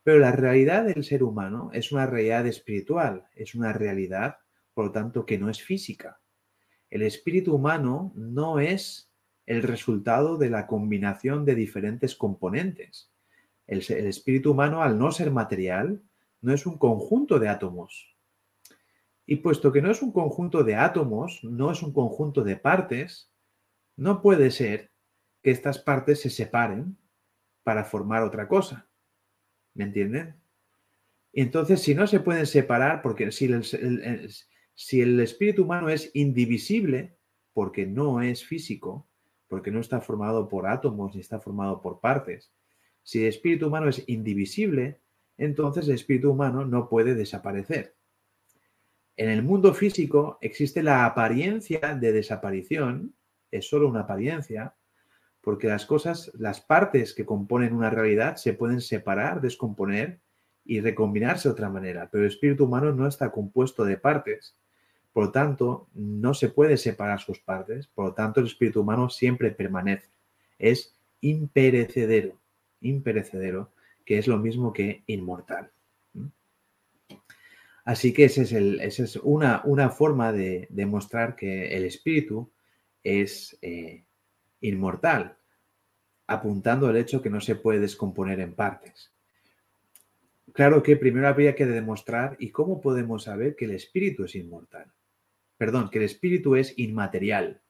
Pero la realidad del ser humano es una realidad espiritual, es una realidad, por lo tanto, que no es física. El espíritu humano no es el resultado de la combinación de diferentes componentes. El, espíritu humano, al no ser material, no es un conjunto de átomos. Y puesto que no es un conjunto de átomos, no es un conjunto de partes, no puede ser que estas partes se separen para formar otra cosa. ¿Me entienden? Entonces, si no se pueden separar, porque si el espíritu humano es indivisible, porque no es físico, porque no está formado por átomos ni está formado por partes, si el espíritu humano es indivisible, entonces el espíritu humano no puede desaparecer. En el mundo físico existe la apariencia de desaparición, es solo una apariencia, porque las cosas, las partes que componen una realidad se pueden separar, descomponer y recombinarse de otra manera, pero el espíritu humano no está compuesto de partes. Por lo tanto, no se puede separar sus partes, por lo tanto el espíritu humano siempre permanece. Es imperecedero, imperecedero, que es lo mismo que inmortal. Así que esa es, es una, una, forma de demostrar que el espíritu es eh, inmortal, apuntando al hecho que no se puede descomponer en partes. Claro que primero habría que demostrar y cómo podemos saber que el espíritu es inmortal. Perdón, que el espíritu es inmaterial.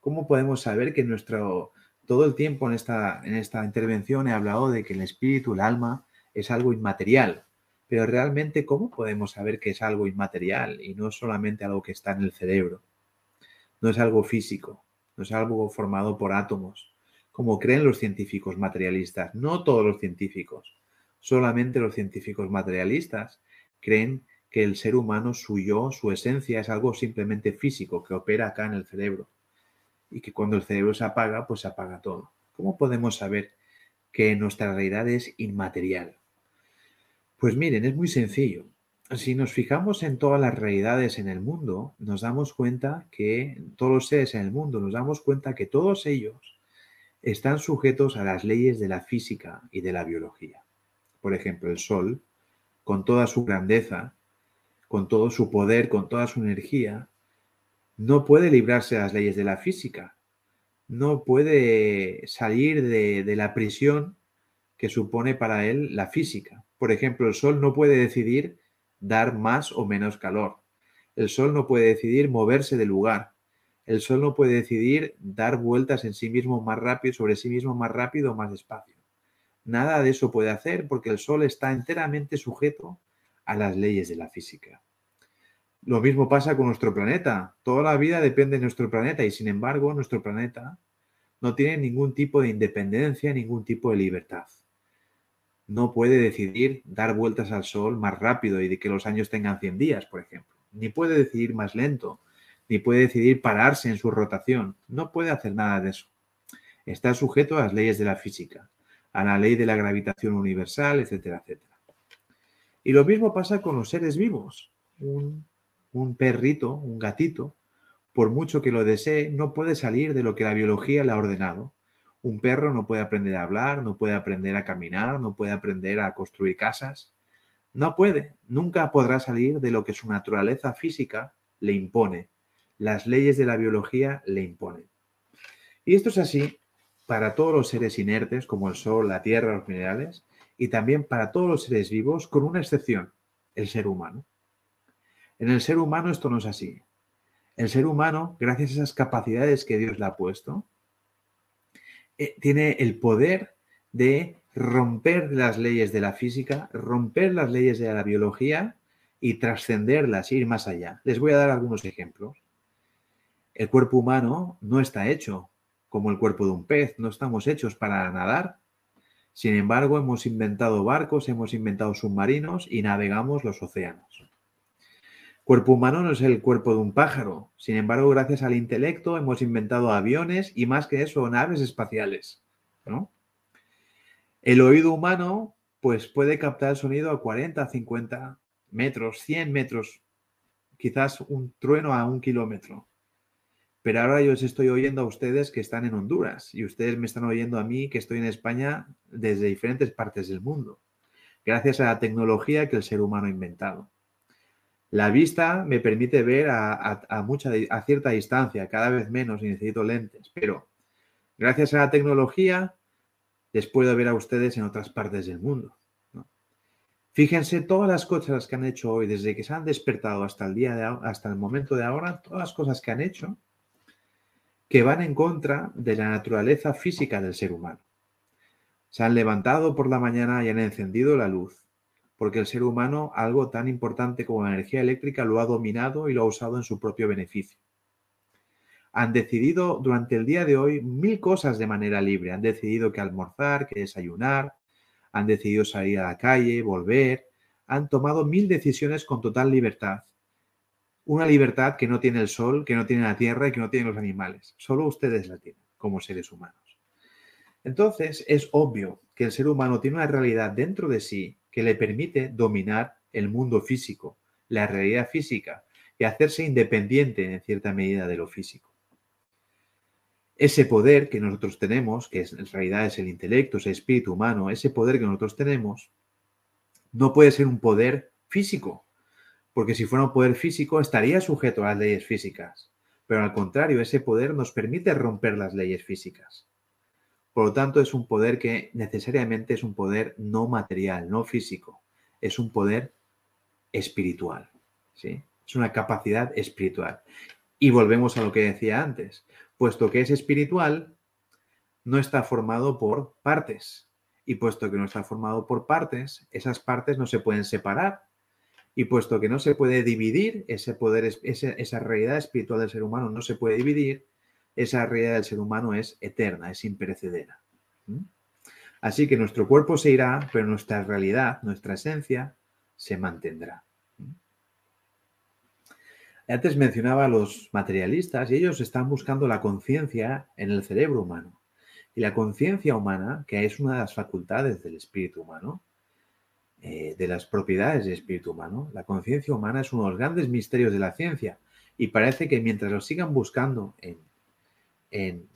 ¿Cómo podemos saber que nuestro todo el tiempo en esta, en esta intervención he hablado de que el espíritu, el alma, es algo inmaterial? Pero realmente, ¿cómo podemos saber que es algo inmaterial y no solamente algo que está en el cerebro? No es algo físico, no es algo formado por átomos, como creen los científicos materialistas. No todos los científicos, solamente los científicos materialistas creen que el ser humano, su yo, su esencia, es algo simplemente físico que opera acá en el cerebro. Y que cuando el cerebro se apaga, pues se apaga todo. ¿Cómo podemos saber que nuestra realidad es inmaterial? Pues miren, es muy sencillo. Si nos fijamos en todas las realidades en el mundo, nos damos cuenta que todos los seres en el mundo, nos damos cuenta que todos ellos están sujetos a las leyes de la física y de la biología. Por ejemplo, el Sol, con toda su grandeza, con todo su poder, con toda su energía, no puede librarse de las leyes de la física, no puede salir de, de la prisión que supone para él la física. Por ejemplo, el Sol no puede decidir dar más o menos calor. El Sol no puede decidir moverse del lugar. El Sol no puede decidir dar vueltas en sí mismo más rápido, sobre sí mismo más rápido o más despacio. Nada de eso puede hacer porque el Sol está enteramente sujeto a las leyes de la física. Lo mismo pasa con nuestro planeta. Toda la vida depende de nuestro planeta y sin embargo nuestro planeta no tiene ningún tipo de independencia, ningún tipo de libertad no puede decidir dar vueltas al Sol más rápido y de que los años tengan 100 días, por ejemplo. Ni puede decidir más lento, ni puede decidir pararse en su rotación. No puede hacer nada de eso. Está sujeto a las leyes de la física, a la ley de la gravitación universal, etcétera, etcétera. Y lo mismo pasa con los seres vivos. Un, un perrito, un gatito, por mucho que lo desee, no puede salir de lo que la biología le ha ordenado un perro no puede aprender a hablar, no puede aprender a caminar, no puede aprender a construir casas. No puede, nunca podrá salir de lo que su naturaleza física le impone. Las leyes de la biología le imponen. Y esto es así para todos los seres inertes como el sol, la tierra, los minerales, y también para todos los seres vivos, con una excepción, el ser humano. En el ser humano esto no es así. El ser humano, gracias a esas capacidades que Dios le ha puesto, eh, tiene el poder de romper las leyes de la física, romper las leyes de la biología y trascenderlas, ir más allá. Les voy a dar algunos ejemplos. El cuerpo humano no está hecho como el cuerpo de un pez, no estamos hechos para nadar. Sin embargo, hemos inventado barcos, hemos inventado submarinos y navegamos los océanos. Cuerpo humano no es el cuerpo de un pájaro. Sin embargo, gracias al intelecto hemos inventado aviones y más que eso, naves espaciales. El oído humano pues puede captar el sonido a 40, 50 metros, 100 metros, quizás un trueno a un kilómetro. Pero ahora yo os estoy oyendo a ustedes que están en Honduras y ustedes me están oyendo a mí que estoy en España desde diferentes partes del mundo, gracias a la tecnología que el ser humano ha inventado. La vista me permite ver a, cierta distancia, cada vez menos y necesito lentes, pero Gracias a la tecnología, les puedo ver a ustedes en otras partes del mundo. Fíjense todas las cosas que han hecho hoy, desde que se han despertado hasta el día de hasta el momento de ahora, todas las cosas que han hecho que van en contra de la naturaleza física del ser humano. Se han levantado por la mañana y han encendido la luz, porque el ser humano algo tan importante como la energía eléctrica lo ha dominado y lo ha usado en su propio beneficio. Han decidido durante el día de hoy mil cosas de manera libre. Han decidido que almorzar, que desayunar, han decidido salir a la calle, volver, han tomado mil decisiones con total libertad. Una libertad que no tiene el sol, que no tiene la tierra y que no tienen los animales. Solo ustedes la tienen como seres humanos. Entonces es obvio que el ser humano tiene una realidad dentro de sí que le permite dominar el mundo físico, la realidad física y hacerse independiente en cierta medida de lo físico ese poder que nosotros tenemos, que en realidad es el intelecto, es el espíritu humano, ese poder que nosotros tenemos, no puede ser un poder físico, porque si fuera un poder físico estaría sujeto a las leyes físicas, pero al contrario, ese poder nos permite romper las leyes físicas. Por lo tanto, es un poder que necesariamente es un poder no material, no físico, es un poder espiritual, ¿sí? Es una capacidad espiritual. Y volvemos a lo que decía antes puesto que es espiritual, no está formado por partes. Y puesto que no está formado por partes, esas partes no se pueden separar. Y puesto que no se puede dividir ese poder, esa realidad espiritual del ser humano no se puede dividir, esa realidad del ser humano es eterna, es imperecedera. Así que nuestro cuerpo se irá, pero nuestra realidad, nuestra esencia, se mantendrá. Antes mencionaba a los materialistas y ellos están buscando la conciencia en el cerebro humano. Y la conciencia humana, que es una de las facultades del espíritu humano, eh, de las propiedades del espíritu humano, la conciencia humana es uno de los grandes misterios de la ciencia. Y parece que mientras lo sigan buscando en, en,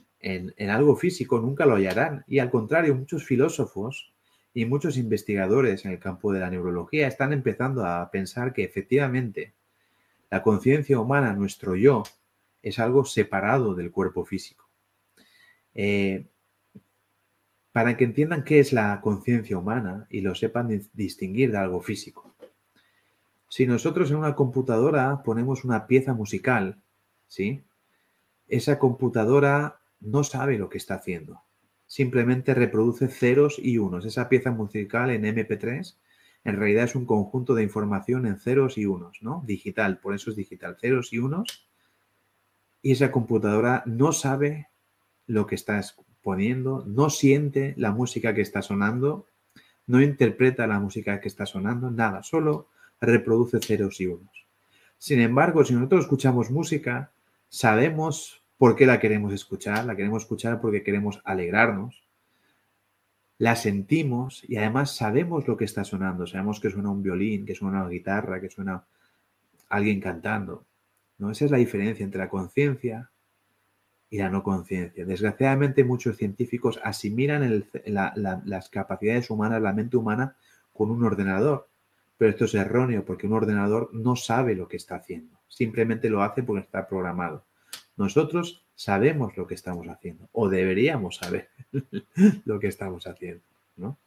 en algo físico, nunca lo hallarán. Y al contrario, muchos filósofos y muchos investigadores en el campo de la neurología están empezando a pensar que efectivamente la conciencia humana, nuestro yo, es algo separado del cuerpo físico. Eh, para que entiendan qué es la conciencia humana y lo sepan distinguir de algo físico. Si nosotros en una computadora ponemos una pieza musical, ¿sí? Esa computadora no sabe lo que está haciendo. Simplemente reproduce ceros y unos. Esa pieza musical en MP3 en realidad es un conjunto de información en ceros y unos, ¿no? Digital, por eso es digital, ceros y unos. Y esa computadora no sabe lo que estás poniendo, no siente la música que está sonando, no interpreta la música que está sonando, nada, solo reproduce ceros y unos. Sin embargo, si nosotros escuchamos música, sabemos por qué la queremos escuchar, la queremos escuchar porque queremos alegrarnos, la sentimos y además sabemos lo que está sonando. Sabemos que suena un violín, que suena una guitarra, que suena alguien cantando. ¿no? Esa es la diferencia entre la conciencia y la no conciencia. Desgraciadamente muchos científicos asimilan las capacidades humanas, la mente humana, con un ordenador. Pero esto es erróneo porque un ordenador no sabe lo que está haciendo. Simplemente lo hace porque está programado. Nosotros sabemos lo que estamos haciendo o deberíamos saber <laughs> lo que estamos haciendo, ¿no?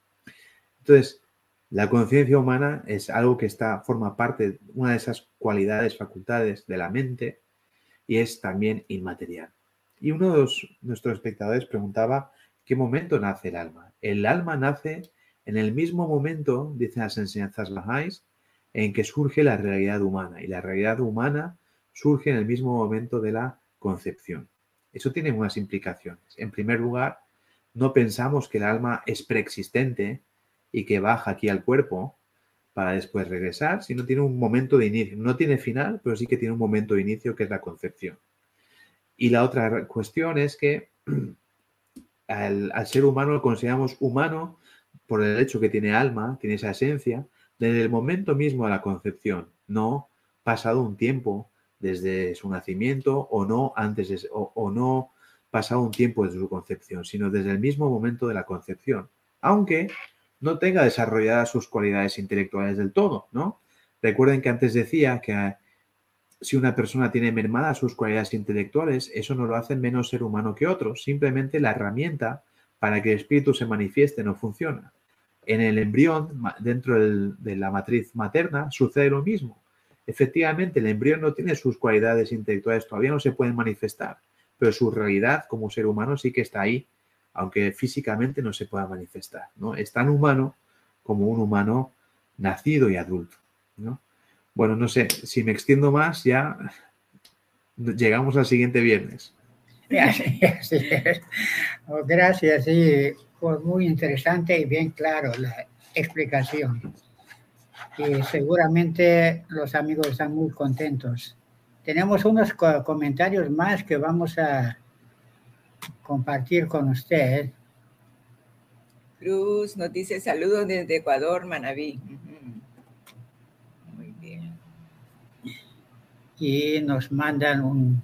Entonces, la conciencia humana es algo que está, forma parte, una de esas cualidades, facultades de la mente y es también inmaterial. Y uno de nuestros espectadores preguntaba, ¿qué momento nace el alma? El alma nace en el mismo momento, dicen las enseñanzas Bahá'ís, en que surge la realidad humana. Y la realidad humana surge en el mismo momento de la concepción. Eso tiene unas implicaciones. En primer lugar, no pensamos que el alma es preexistente y que baja aquí al cuerpo para después regresar, sino tiene un momento de inicio. No tiene final, pero sí que tiene un momento de inicio que es la concepción. Y la otra cuestión es que <clears throat> al, ser humano lo consideramos humano por el hecho que tiene alma, tiene esa esencia, desde el momento mismo de la concepción, no pasado un tiempo desde su nacimiento o no antes o, no pasado un tiempo desde su concepción, sino desde el mismo momento de la concepción, aunque no tenga desarrolladas sus cualidades intelectuales del todo, ¿no? Recuerden que antes decía que si una persona tiene mermadas sus cualidades intelectuales, eso no lo hace menos ser humano que otros. Simplemente la herramienta para que el espíritu se manifieste no funciona. En el embrión, dentro de la matriz materna, sucede lo mismo. Efectivamente, el embrión no tiene sus cualidades intelectuales, todavía no se pueden manifestar, pero su realidad como ser humano sí que está ahí, aunque físicamente no se pueda manifestar. ¿no? Es tan humano como un humano nacido y adulto. ¿no? Bueno, no sé, si me extiendo más, ya llegamos al siguiente viernes. <laughs> Oh, gracias, sí, fue muy interesante y bien claro la explicación. Y seguramente los amigos están muy contentos. Tenemos unos comentarios más que vamos a compartir con usted. Cruz nos dice saludos desde Ecuador, Manabí. Y nos mandan un,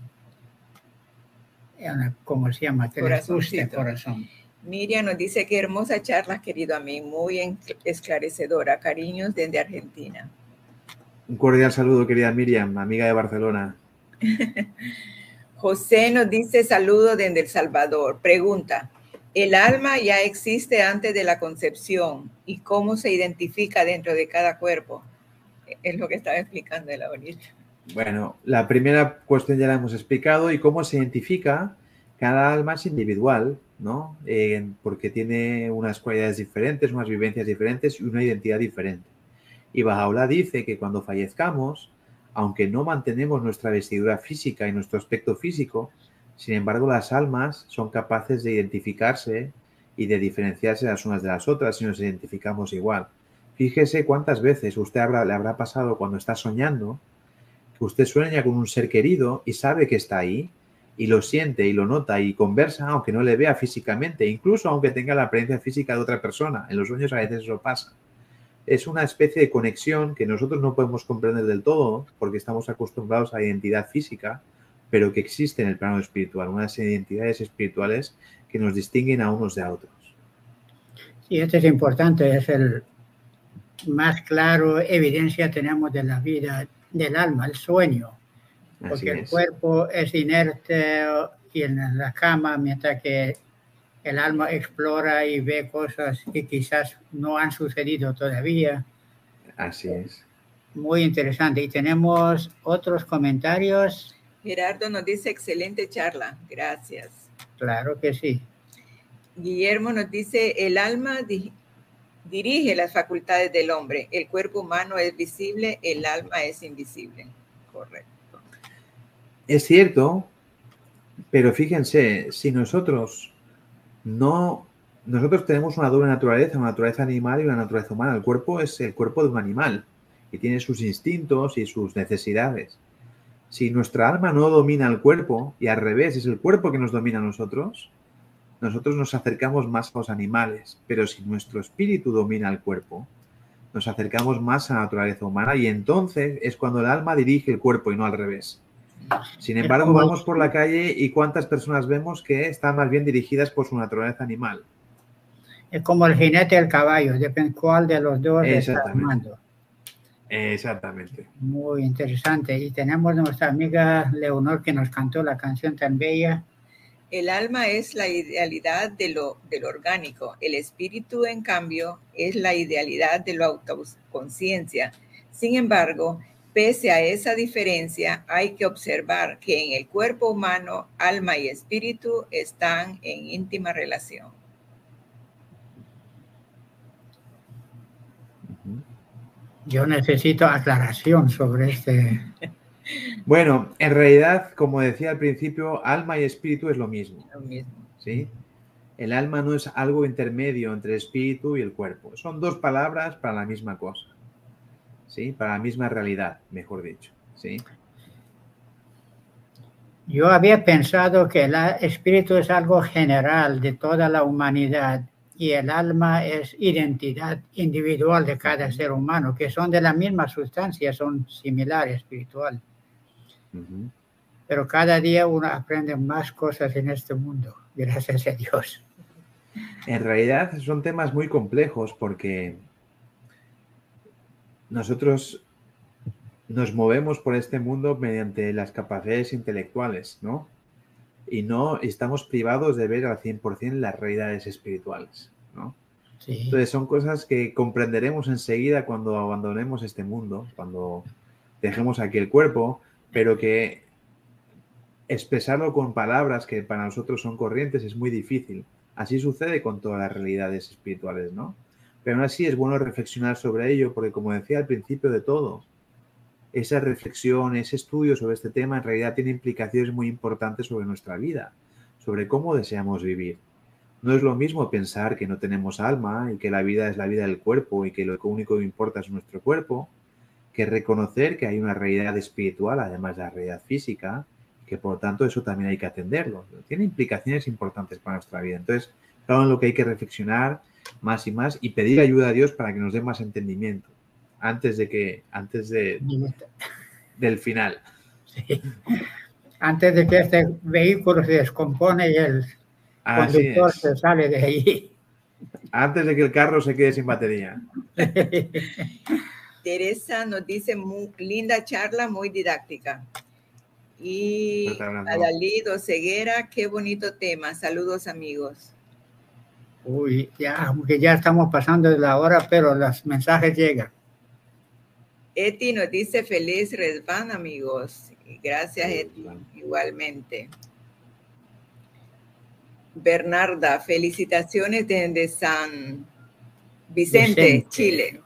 ¿cómo se llama? Que corazón. Miriam nos dice que hermosa charla, querido amigo, muy esclarecedora. Cariños desde Argentina. Un cordial saludo, querida Miriam, amiga de Barcelona. <laughs> José nos dice saludo desde El Salvador. Pregunta, ¿el alma ya existe antes de la concepción y cómo se identifica dentro de cada cuerpo? Es lo que estaba explicando la bonita. Bueno, la primera cuestión ya la hemos explicado y cómo se identifica. Cada alma es individual, ¿no? Porque tiene unas cualidades diferentes, unas vivencias diferentes y una identidad diferente. Y Bajaola dice que cuando fallezcamos, aunque no mantenemos nuestra vestidura física y nuestro aspecto físico, sin embargo las almas son capaces de identificarse y de diferenciarse las unas de las otras si nos identificamos igual. Fíjese cuántas veces usted le habrá pasado cuando está soñando usted sueña con un ser querido y sabe que está ahí y lo siente y lo nota y conversa aunque no le vea físicamente, incluso aunque tenga la apariencia física de otra persona. En los sueños a veces eso pasa. Es una especie de conexión que nosotros no podemos comprender del todo porque estamos acostumbrados a identidad física, pero que existe en el plano espiritual, unas identidades espirituales que nos distinguen a unos de a otros. Sí, esto es importante, es el más claro evidencia tenemos de la vida del alma, el sueño, porque el cuerpo es inerte y en la cama, mientras que el alma explora y ve cosas que quizás no han sucedido todavía. Así es. Muy interesante. Y tenemos otros comentarios. Gerardo nos dice excelente charla. Gracias. Claro que sí. Guillermo nos dice, el alma dirige las facultades del hombre. El cuerpo humano es visible, el alma es invisible. Correcto. Es cierto, pero fíjense, si nosotros no, nosotros tenemos una doble naturaleza, una naturaleza animal y una naturaleza humana. El cuerpo es el cuerpo de un animal y tiene sus instintos y sus necesidades. Si nuestra alma no domina el cuerpo y al revés es el cuerpo que nos domina a nosotros, nosotros nos acercamos más a los animales, pero si nuestro espíritu domina el cuerpo, nos acercamos más a la naturaleza humana y entonces es cuando el alma dirige el cuerpo y no al revés. Sin embargo, vamos por la calle y cuántas personas vemos que están más bien dirigidas por su naturaleza animal. Es como el jinete y el caballo, depende cuál de los dos está armando. Exactamente. Muy interesante. Y tenemos nuestra amiga Leonor que nos cantó la canción tan bella. El alma es la idealidad de lo, orgánico. El espíritu, en cambio, es la idealidad de la autoconciencia. Sin embargo, pese a esa diferencia, hay que observar que en el cuerpo humano, alma y espíritu están en íntima relación. Yo necesito aclaración sobre este <laughs> bueno, en realidad, como decía al principio, alma y espíritu es lo mismo. ¿sí? El alma no es algo intermedio entre el espíritu y el cuerpo. Son dos palabras para la misma cosa. ¿sí? Para la misma realidad, mejor dicho. ¿sí? Yo había pensado que el espíritu es algo general de toda la humanidad y el alma es identidad individual de cada ser humano, que son de la misma sustancia, son similares espiritual. Pero cada día uno aprende más cosas en este mundo, <laughs> gracias a Dios. En realidad son temas muy complejos porque nosotros nos movemos por este mundo mediante las capacidades intelectuales, ¿no? Y no estamos privados de ver al 100% las realidades espirituales, ¿no? Entonces son cosas que comprenderemos enseguida cuando abandonemos este mundo, cuando dejemos aquí el cuerpo, pero que expresarlo con palabras que para nosotros son corrientes es muy difícil. Así sucede con todas las realidades espirituales, ¿no? Pero aún así es bueno reflexionar sobre ello, porque como decía al principio de todo, esa reflexión, ese estudio sobre este tema en realidad tiene implicaciones muy importantes sobre nuestra vida, sobre cómo deseamos vivir. No es lo mismo pensar que no tenemos alma y que la vida es la vida del cuerpo y que lo único que importa es nuestro cuerpo, que reconocer que hay una realidad espiritual, además de la realidad física, que por lo tanto eso también hay que atenderlo. Tiene implicaciones importantes para nuestra vida. Entonces, claro, en lo que hay que reflexionar más y más y pedir ayuda a Dios para que nos dé más entendimiento antes de que, antes de, del final. Antes de que este vehículo se descompone y el conductor se sale de ahí. Antes de que el carro se quede sin batería. <laughs> Teresa nos dice, muy, linda charla, muy didáctica. Y Adalido Ceguera, qué bonito tema. Saludos amigos. Uy, ya, aunque ya estamos pasando de la hora, pero los mensajes llegan. Eti nos dice feliz Resban, amigos. Gracias, Eti, igualmente. Bernarda, felicitaciones desde San Vicente. Chile.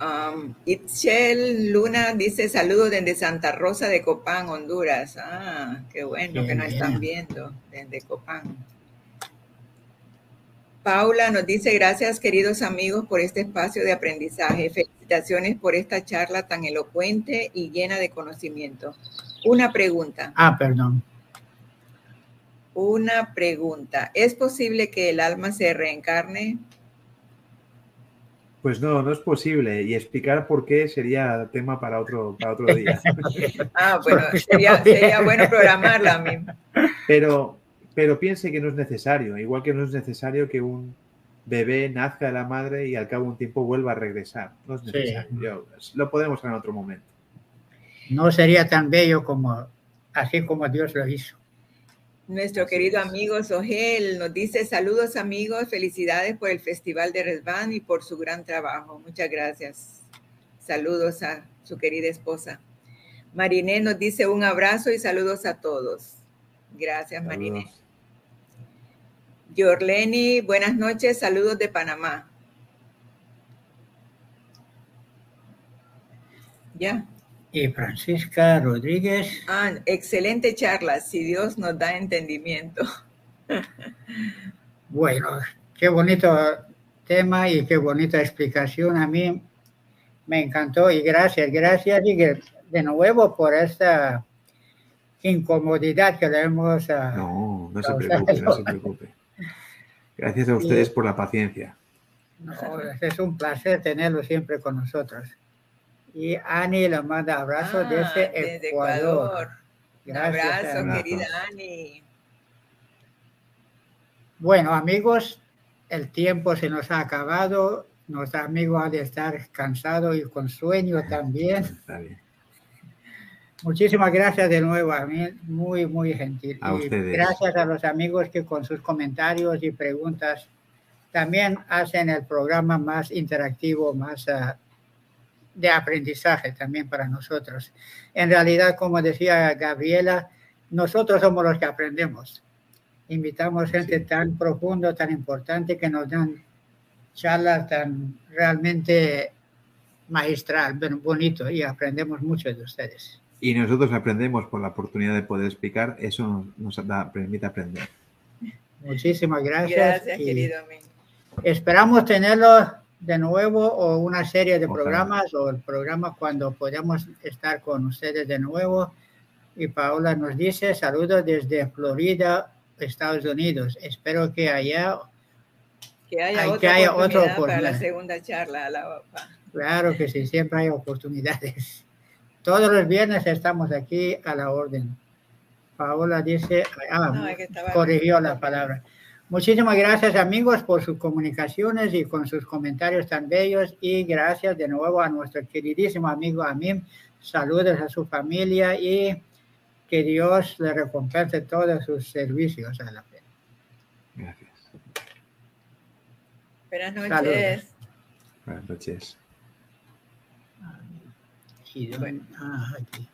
Um, Itchel Luna dice saludos desde Santa Rosa de Copán, Honduras. Ah, qué bueno que nos están viendo desde Copán. Paula nos dice gracias queridos amigos por este espacio de aprendizaje. Felicitaciones por esta charla tan elocuente y llena de conocimiento. Una pregunta. Ah, perdón. Una pregunta. ¿Es posible que el alma se reencarne? Pues no, no es posible. Y explicar por qué sería tema para otro, para otro día. <laughs> ah, bueno, sería, sería bueno programarla. misma. Pero, pero piense que no es necesario. Igual que no es necesario que un bebé nazca de la madre y al cabo de un tiempo vuelva a regresar. No es necesario. lo podemos hacer en otro momento. No sería tan bello como así como Dios lo hizo. Nuestro querido amigo Sogel nos dice saludos amigos, felicidades por el Festival de Resban y por su gran trabajo. Muchas gracias. Saludos a su querida esposa. Mariné nos dice un abrazo y saludos a todos. Gracias, Mariné. Yorleni, buenas noches, saludos de Panamá. Ya y Francisca Rodríguez. Ah, excelente charla, si Dios nos da entendimiento. <laughs> Bueno, qué bonito tema y qué bonita explicación. A mí me encantó y gracias, gracias y de nuevo por esta incomodidad que le hemos... Ah, no, no se preocupe, no se preocupe. Gracias a <laughs> ustedes por la paciencia. No, es un placer tenerlo siempre con nosotros. Y Ani le manda abrazo ah, desde, Ecuador. Gracias, abrazo, querida Ani. Bueno, amigos, el tiempo se nos ha acabado. Nuestro amigo ha de estar cansado y con sueño también. <laughs> Está bien. Muchísimas gracias de nuevo a mí, muy, muy gentil. y gracias a los amigos que con sus comentarios y preguntas también hacen el programa más interactivo, más uh, de aprendizaje también para nosotros. En realidad, como decía Gabriela, nosotros somos los que aprendemos. Invitamos gente tan profundo, tan importante, que nos dan charlas tan realmente magistral, bonito, y aprendemos mucho de ustedes. Y nosotros aprendemos por la oportunidad de poder explicar, eso nos da, permite aprender. Muchísimas gracias. Gracias, querido amigo. Esperamos tenerlo de nuevo o una serie de programas o el programa cuando podamos estar con ustedes de nuevo. Y Paola nos dice saludos desde Florida, Estados Unidos. Espero que haya que haya, otra haya oportunidad para la segunda charla. La claro que sí, siempre hay oportunidades. Todos los viernes estamos aquí a la orden. Paola dice, ah, corrigió la palabra. Muchísimas gracias amigos por sus comunicaciones y con sus comentarios tan bellos y gracias de nuevo a nuestro queridísimo amigo Amim. Saludos a su familia y que Dios le recompense todos sus servicios a la fe. Gracias. Buenas noches. Saludos. Buenas noches. Y, ah, aquí.